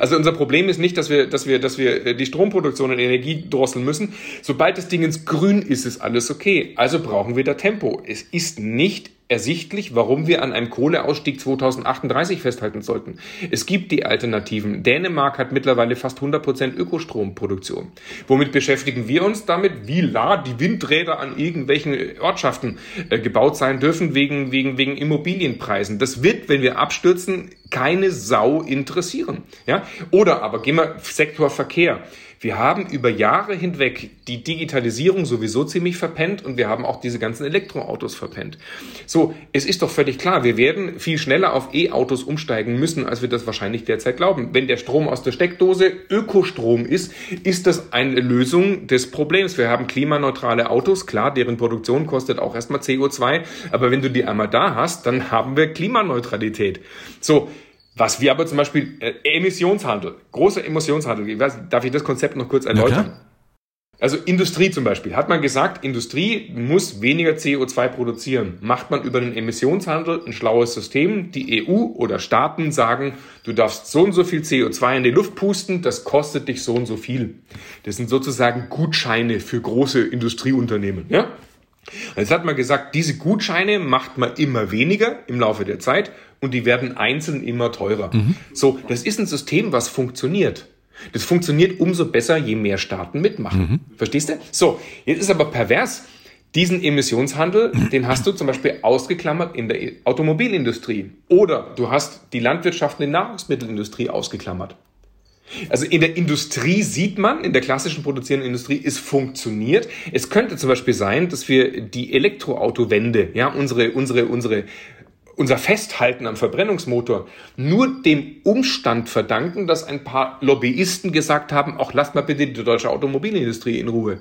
[SPEAKER 2] Also unser Problem ist nicht, dass wir, dass wir, dass wir die Stromproduktion und Energie drosseln müssen. Sobald das Ding ins Grün ist, ist alles okay. Also brauchen wir da Tempo. Es ist nicht ersichtlich, warum wir an einem Kohleausstieg 2038 festhalten sollten. Es gibt die Alternativen. Dänemark hat mittlerweile fast 100% Ökostromproduktion. Womit beschäftigen wir uns damit? Wie la die Windräder an irgendwelchen Ortschaften äh, gebaut sein dürfen wegen, wegen, wegen Immobilienpreisen. Das wird, wenn wir abstürzen, keine Sau interessieren. Ja? Oder aber gehen wir Sektor Verkehr. Wir haben über Jahre hinweg die Digitalisierung sowieso ziemlich verpennt und wir haben auch diese ganzen Elektroautos verpennt. So, es ist doch völlig klar, wir werden viel schneller auf E-Autos umsteigen müssen, als wir das wahrscheinlich derzeit glauben. Wenn der Strom aus der Steckdose Ökostrom ist, ist das eine Lösung des Problems. Wir haben klimaneutrale Autos, klar, deren Produktion kostet auch erstmal CO2, aber wenn du die einmal da hast, dann haben wir Klimaneutralität. So, was wir aber zum Beispiel, äh, Emissionshandel, großer Emissionshandel, weiß, darf ich das Konzept noch kurz erläutern? Also Industrie zum Beispiel. Hat man gesagt, Industrie muss weniger CO2 produzieren. Macht man über den Emissionshandel ein schlaues System. Die EU oder Staaten sagen, du darfst so und so viel CO2 in die Luft pusten, das kostet dich so und so viel. Das sind sozusagen Gutscheine für große Industrieunternehmen. Ja? Jetzt hat man gesagt, diese Gutscheine macht man immer weniger im Laufe der Zeit und die werden einzeln immer teurer. Mhm. So, das ist ein System, was funktioniert. Das funktioniert umso besser, je mehr Staaten mitmachen. Mhm. Verstehst du? So, jetzt ist aber pervers. Diesen Emissionshandel, den hast du zum Beispiel ausgeklammert in der Automobilindustrie. Oder du hast die Landwirtschaft und die Nahrungsmittelindustrie ausgeklammert. Also in der Industrie sieht man, in der klassischen produzierenden Industrie, es funktioniert. Es könnte zum Beispiel sein, dass wir die Elektroautowende, ja, unsere, unsere, unsere unser Festhalten am Verbrennungsmotor nur dem Umstand verdanken, dass ein paar Lobbyisten gesagt haben, auch lasst mal bitte die deutsche Automobilindustrie in Ruhe.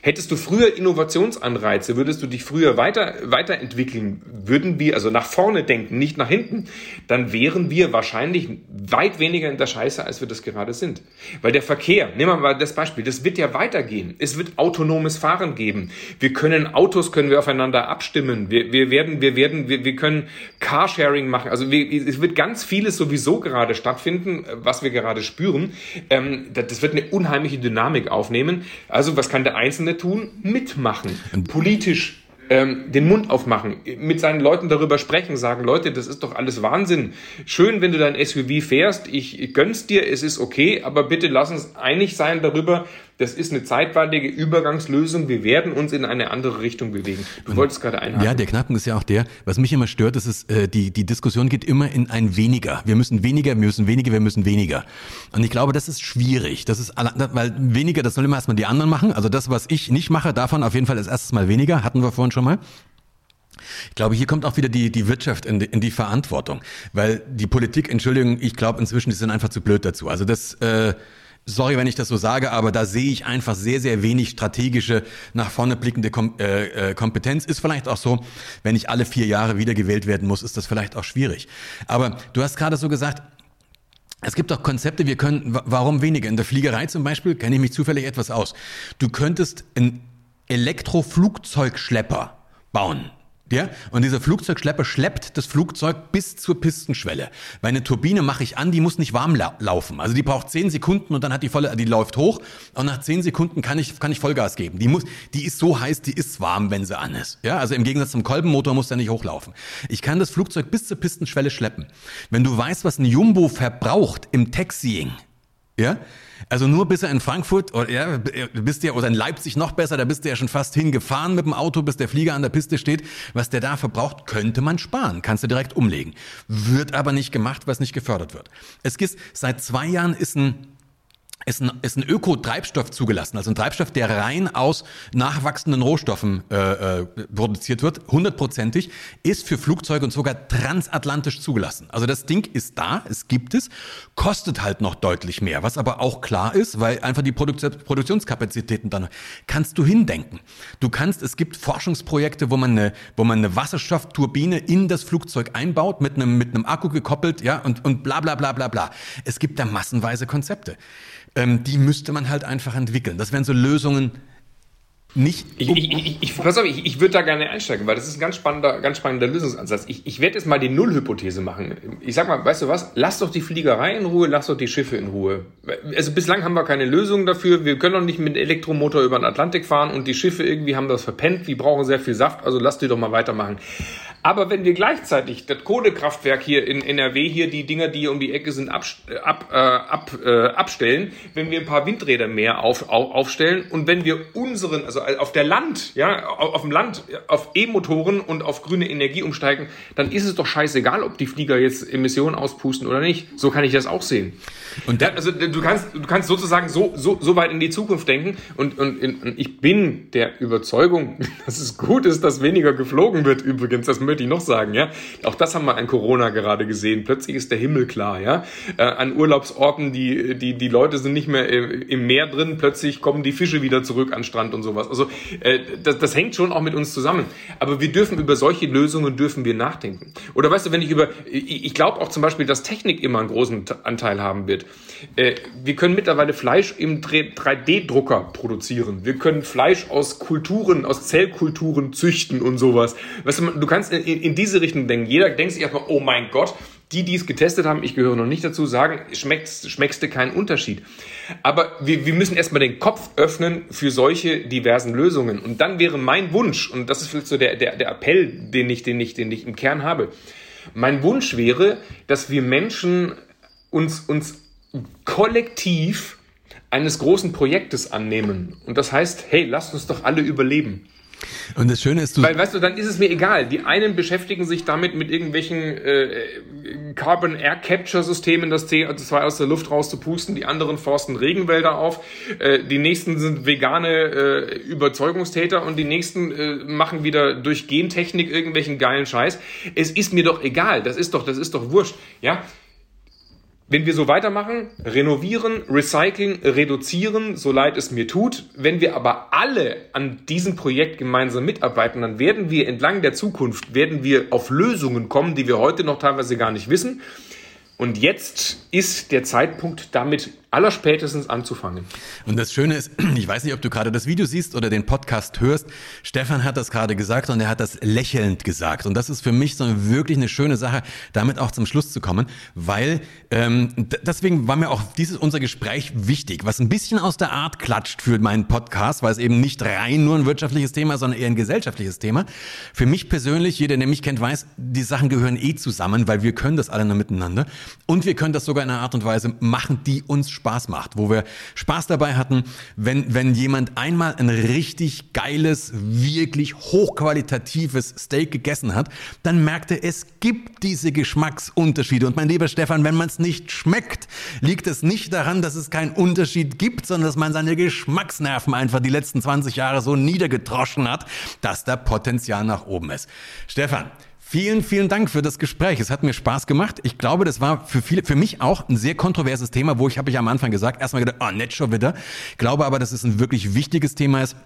[SPEAKER 2] Hättest du früher Innovationsanreize, würdest du dich früher weiter, weiterentwickeln, würden wir also nach vorne denken, nicht nach hinten, dann wären wir wahrscheinlich weit weniger in der Scheiße, als wir das gerade sind. Weil der Verkehr, nehmen wir mal das Beispiel, das wird ja weitergehen. Es wird autonomes Fahren geben. Wir können Autos können wir aufeinander abstimmen. Wir, wir werden, wir werden, wir, wir können Carsharing machen. Also wir, es wird ganz vieles sowieso gerade stattfinden, was wir gerade spüren. Ähm, das wird eine unheimliche Dynamik aufnehmen. Also was kann der Einzelne tun? Mitmachen. Politisch ähm, den Mund aufmachen, mit seinen Leuten darüber sprechen, sagen, Leute, das ist doch alles Wahnsinn. Schön, wenn du dein SUV fährst, ich gönn's dir, es ist okay, aber bitte lass uns einig sein darüber, das ist eine zeitweilige Übergangslösung. Wir werden uns in eine andere Richtung bewegen. Du wolltest gerade einhaken.
[SPEAKER 1] Ja, der Knackpunkt ist ja auch der, was mich immer stört, ist, ist äh, die, die Diskussion geht immer in ein weniger. Wir müssen weniger, wir müssen weniger, wir müssen weniger. Und ich glaube, das ist schwierig. Das ist, weil weniger, das soll immer erstmal die anderen machen. Also das, was ich nicht mache, davon auf jeden Fall ist erstes Mal weniger. Hatten wir vorhin schon mal. Ich glaube, hier kommt auch wieder die, die Wirtschaft in die, in die Verantwortung. Weil die Politik, Entschuldigung, ich glaube inzwischen, die sind einfach zu blöd dazu. Also das, äh, Sorry, wenn ich das so sage, aber da sehe ich einfach sehr, sehr wenig strategische, nach vorne blickende Kom äh, äh, Kompetenz. Ist vielleicht auch so, wenn ich alle vier Jahre wiedergewählt werden muss, ist das vielleicht auch schwierig. Aber du hast gerade so gesagt, es gibt auch Konzepte, wir können, warum weniger? In der Fliegerei zum Beispiel kenne ich mich zufällig etwas aus. Du könntest einen Elektroflugzeugschlepper bauen. Ja? Und dieser Flugzeugschlepper schleppt das Flugzeug bis zur Pistenschwelle. Weil eine Turbine mache ich an, die muss nicht warm la laufen. Also die braucht zehn Sekunden und dann hat die volle, die läuft hoch und nach zehn Sekunden kann ich, kann ich Vollgas geben. Die muss, die ist so heiß, die ist warm, wenn sie an ist. Ja? Also im Gegensatz zum Kolbenmotor muss der nicht hochlaufen. Ich kann das Flugzeug bis zur Pistenschwelle schleppen. Wenn du weißt, was ein Jumbo verbraucht im Taxiing, ja, also nur bis er in Frankfurt oder ja, bist ja oder in Leipzig noch besser, da bist du ja schon fast hingefahren mit dem Auto, bis der Flieger an der Piste steht. Was der da verbraucht, könnte man sparen, kannst du direkt umlegen. Wird aber nicht gemacht, was nicht gefördert wird. Es gibt seit zwei Jahren ist ein ist ein, ist ein Öko-Treibstoff zugelassen, also ein Treibstoff, der rein aus nachwachsenden Rohstoffen äh, äh, produziert wird, hundertprozentig, ist für Flugzeuge und sogar transatlantisch zugelassen. Also das Ding ist da, es gibt es, kostet halt noch deutlich mehr, was aber auch klar ist, weil einfach die Produk Produktionskapazitäten dann kannst du hindenken. Du kannst, es gibt Forschungsprojekte, wo man eine, wo man eine Wasserstoffturbine in das Flugzeug einbaut, mit einem, mit einem Akku gekoppelt, ja, und, und bla bla bla bla bla. Es gibt da massenweise Konzepte ähm, die müsste man halt einfach entwickeln. Das wären so Lösungen, nicht.
[SPEAKER 2] Ich, ich, ich, ich, pass auf, ich, ich würde da gerne einsteigen, weil das ist ein ganz spannender, ganz spannender Lösungsansatz. Ich, ich werde jetzt mal die Nullhypothese machen. Ich sag mal, weißt du was? Lass doch die Fliegerei in Ruhe, lass doch die Schiffe in Ruhe. Also bislang haben wir keine Lösung dafür. Wir können doch nicht mit Elektromotor über den Atlantik fahren und die Schiffe irgendwie haben das verpennt. Die brauchen sehr viel Saft, also lass die doch mal weitermachen. Aber wenn wir gleichzeitig das Kohlekraftwerk hier in NRW, hier die Dinger, die hier um die Ecke sind, ab, ab, äh, ab, äh, abstellen, wenn wir ein paar Windräder mehr auf, auf, aufstellen und wenn wir unseren, also auf der Land, ja, auf, auf dem Land, auf E-Motoren und auf grüne Energie umsteigen, dann ist es doch scheißegal, ob die Flieger jetzt Emissionen auspusten oder nicht. So kann ich das auch sehen. Und ja, also du kannst, du kannst sozusagen so, so, so weit in die Zukunft denken und, und, und ich bin der Überzeugung, dass es gut ist, dass weniger geflogen wird übrigens. Das möchte ich noch sagen, ja. Auch das haben wir an Corona gerade gesehen. Plötzlich ist der Himmel klar, ja. Äh, an Urlaubsorten, die, die, die Leute sind nicht mehr im Meer drin, plötzlich kommen die Fische wieder zurück an Strand und sowas. Also äh, das, das hängt schon auch mit uns zusammen. Aber wir dürfen über solche Lösungen dürfen wir nachdenken. Oder weißt du, wenn ich über, ich, ich glaube auch zum Beispiel, dass Technik immer einen großen Anteil haben wird. Äh, wir können mittlerweile Fleisch im 3D-Drucker produzieren. Wir können Fleisch aus Kulturen, aus Zellkulturen züchten und sowas. Weißt du, du kannst in, in diese Richtung denken. Jeder denkt sich erstmal, oh mein Gott, die, die es getestet haben, ich gehöre noch nicht dazu, sagen, schmeckst, du keinen Unterschied. Aber wir, wir müssen erstmal den Kopf öffnen für solche diversen Lösungen. Und dann wäre mein Wunsch, und das ist vielleicht so der, der, der Appell, den ich, den, ich, den ich im Kern habe, mein Wunsch wäre, dass wir Menschen uns, uns kollektiv eines großen Projektes annehmen. Und das heißt, hey, lasst uns doch alle überleben.
[SPEAKER 1] Und das Schöne ist,
[SPEAKER 2] du. Weil, weißt du, dann ist es mir egal. Die einen beschäftigen sich damit mit irgendwelchen äh, Carbon Air Capture Systemen, das CO2 aus der Luft rauszupusten. Die anderen forsten Regenwälder auf. Äh, die nächsten sind vegane äh, Überzeugungstäter und die nächsten äh, machen wieder durch Gentechnik irgendwelchen geilen Scheiß. Es ist mir doch egal. Das ist doch, das ist doch wurscht. Ja, wenn wir so weitermachen, renovieren, recyceln, reduzieren, so leid es mir tut, wenn wir aber alle an diesem Projekt gemeinsam mitarbeiten, dann werden wir entlang der Zukunft, werden wir auf Lösungen kommen, die wir heute noch teilweise gar nicht wissen. Und jetzt ist der Zeitpunkt, damit allerspätestens anzufangen.
[SPEAKER 1] Und das Schöne ist, ich weiß nicht, ob du gerade das Video siehst oder den Podcast hörst. Stefan hat das gerade gesagt und er hat das lächelnd gesagt. Und das ist für mich so wirklich eine schöne Sache, damit auch zum Schluss zu kommen, weil ähm, deswegen war mir auch dieses unser Gespräch wichtig, was ein bisschen aus der Art klatscht für meinen Podcast, weil es eben nicht rein nur ein wirtschaftliches Thema, sondern eher ein gesellschaftliches Thema. Für mich persönlich, jeder, der mich kennt, weiß, die Sachen gehören eh zusammen, weil wir können das alle nur miteinander und wir können das sogar in einer Art und Weise machen, die uns Spaß macht, wo wir Spaß dabei hatten, wenn, wenn jemand einmal ein richtig geiles, wirklich hochqualitatives Steak gegessen hat, dann merkte, es gibt diese Geschmacksunterschiede. Und mein lieber Stefan, wenn man es nicht schmeckt, liegt es nicht daran, dass es keinen Unterschied gibt, sondern dass man seine Geschmacksnerven einfach die letzten 20 Jahre so niedergedroschen hat, dass da Potenzial nach oben ist. Stefan, Vielen, vielen Dank für das Gespräch. Es hat mir Spaß gemacht. Ich glaube, das war für viele, für mich auch ein sehr kontroverses Thema, wo ich, habe ich am Anfang gesagt, erstmal gedacht, oh, nett schon wieder. Ich glaube aber, dass es ein wirklich wichtiges Thema ist.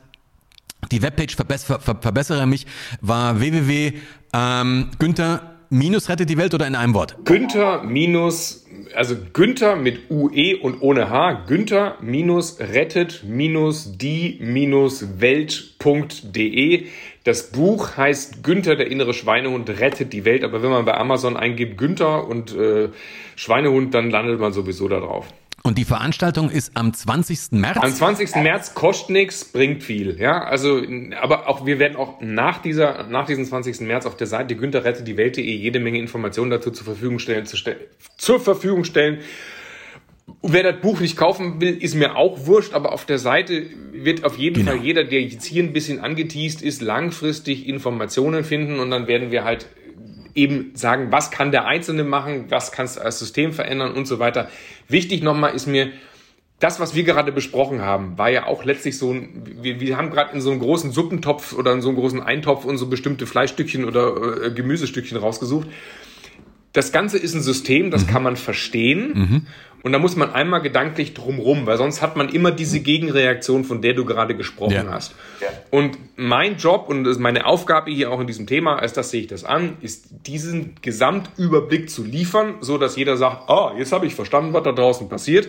[SPEAKER 1] Die Webpage verbessere, ver, verbessere mich war www ähm, Günther minus rettet die Welt oder in einem Wort?
[SPEAKER 2] Günther minus, also Günther mit UE und ohne H, Günther minus rettet minus die minus Welt.de. Das Buch heißt Günther, der innere Schweinehund rettet die Welt. Aber wenn man bei Amazon eingibt Günther und äh, Schweinehund, dann landet man sowieso da drauf.
[SPEAKER 1] Und die Veranstaltung ist am 20. März?
[SPEAKER 2] Am 20. März kostet nichts, bringt viel. Ja, also, aber auch wir werden auch nach dieser, nach diesem 20. März auf der Seite Günther rettet die Welt.de jede Menge Informationen dazu zur Verfügung stellen, zu stellen, zur Verfügung stellen. Wer das Buch nicht kaufen will, ist mir auch wurscht, aber auf der Seite wird auf jeden genau. Fall jeder, der jetzt hier ein bisschen angeteased ist, langfristig Informationen finden und dann werden wir halt eben sagen, was kann der Einzelne machen, was kannst du als System verändern und so weiter. Wichtig nochmal ist mir, das, was wir gerade besprochen haben, war ja auch letztlich so ein, wir, wir haben gerade in so einem großen Suppentopf oder in so einem großen Eintopf und so bestimmte Fleischstückchen oder äh, Gemüsestückchen rausgesucht. Das Ganze ist ein System, das mhm. kann man verstehen. Mhm. Und da muss man einmal gedanklich drumrum, weil sonst hat man immer diese Gegenreaktion, von der du gerade gesprochen ja. hast. Ja. Und mein Job und meine Aufgabe hier auch in diesem Thema, als das sehe ich das an, ist diesen Gesamtüberblick zu liefern, so dass jeder sagt, ah, oh, jetzt habe ich verstanden, was da draußen passiert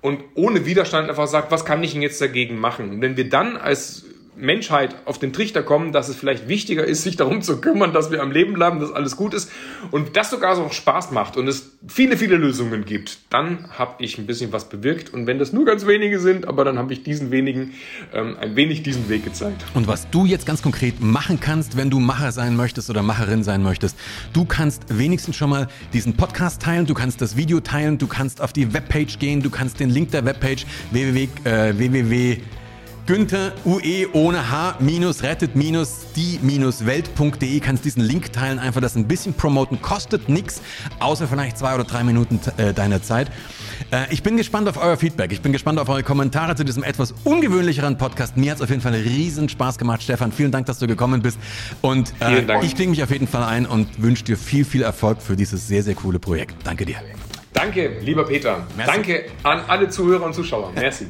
[SPEAKER 2] und ohne Widerstand einfach sagt, was kann ich denn jetzt dagegen machen? Und wenn wir dann als Menschheit auf den Trichter kommen, dass es vielleicht wichtiger ist, sich darum zu kümmern, dass wir am Leben bleiben, dass alles gut ist und das sogar so Spaß macht und es viele, viele Lösungen gibt, dann habe ich ein bisschen was bewirkt. Und wenn das nur ganz wenige sind, aber dann habe ich diesen wenigen ähm, ein wenig diesen Weg gezeigt.
[SPEAKER 1] Und was du jetzt ganz konkret machen kannst, wenn du Macher sein möchtest oder Macherin sein möchtest, du kannst wenigstens schon mal diesen Podcast teilen, du kannst das Video teilen, du kannst auf die Webpage gehen, du kannst den Link der Webpage www, äh, www Günther UE ohne H minus rettet minus die minus Welt.de kannst diesen Link teilen, einfach das ein bisschen promoten, kostet nichts, außer vielleicht zwei oder drei Minuten äh, deiner Zeit. Äh, ich bin gespannt auf euer Feedback, ich bin gespannt auf eure Kommentare zu diesem etwas ungewöhnlicheren Podcast. Mir hat es auf jeden Fall riesen Spaß gemacht, Stefan. Vielen Dank, dass du gekommen bist und äh, ich klinge mich auf jeden Fall ein und wünsche dir viel, viel Erfolg für dieses sehr, sehr coole Projekt. Danke dir.
[SPEAKER 2] Danke, lieber Peter. Merci. Danke an alle Zuhörer und Zuschauer. Merci.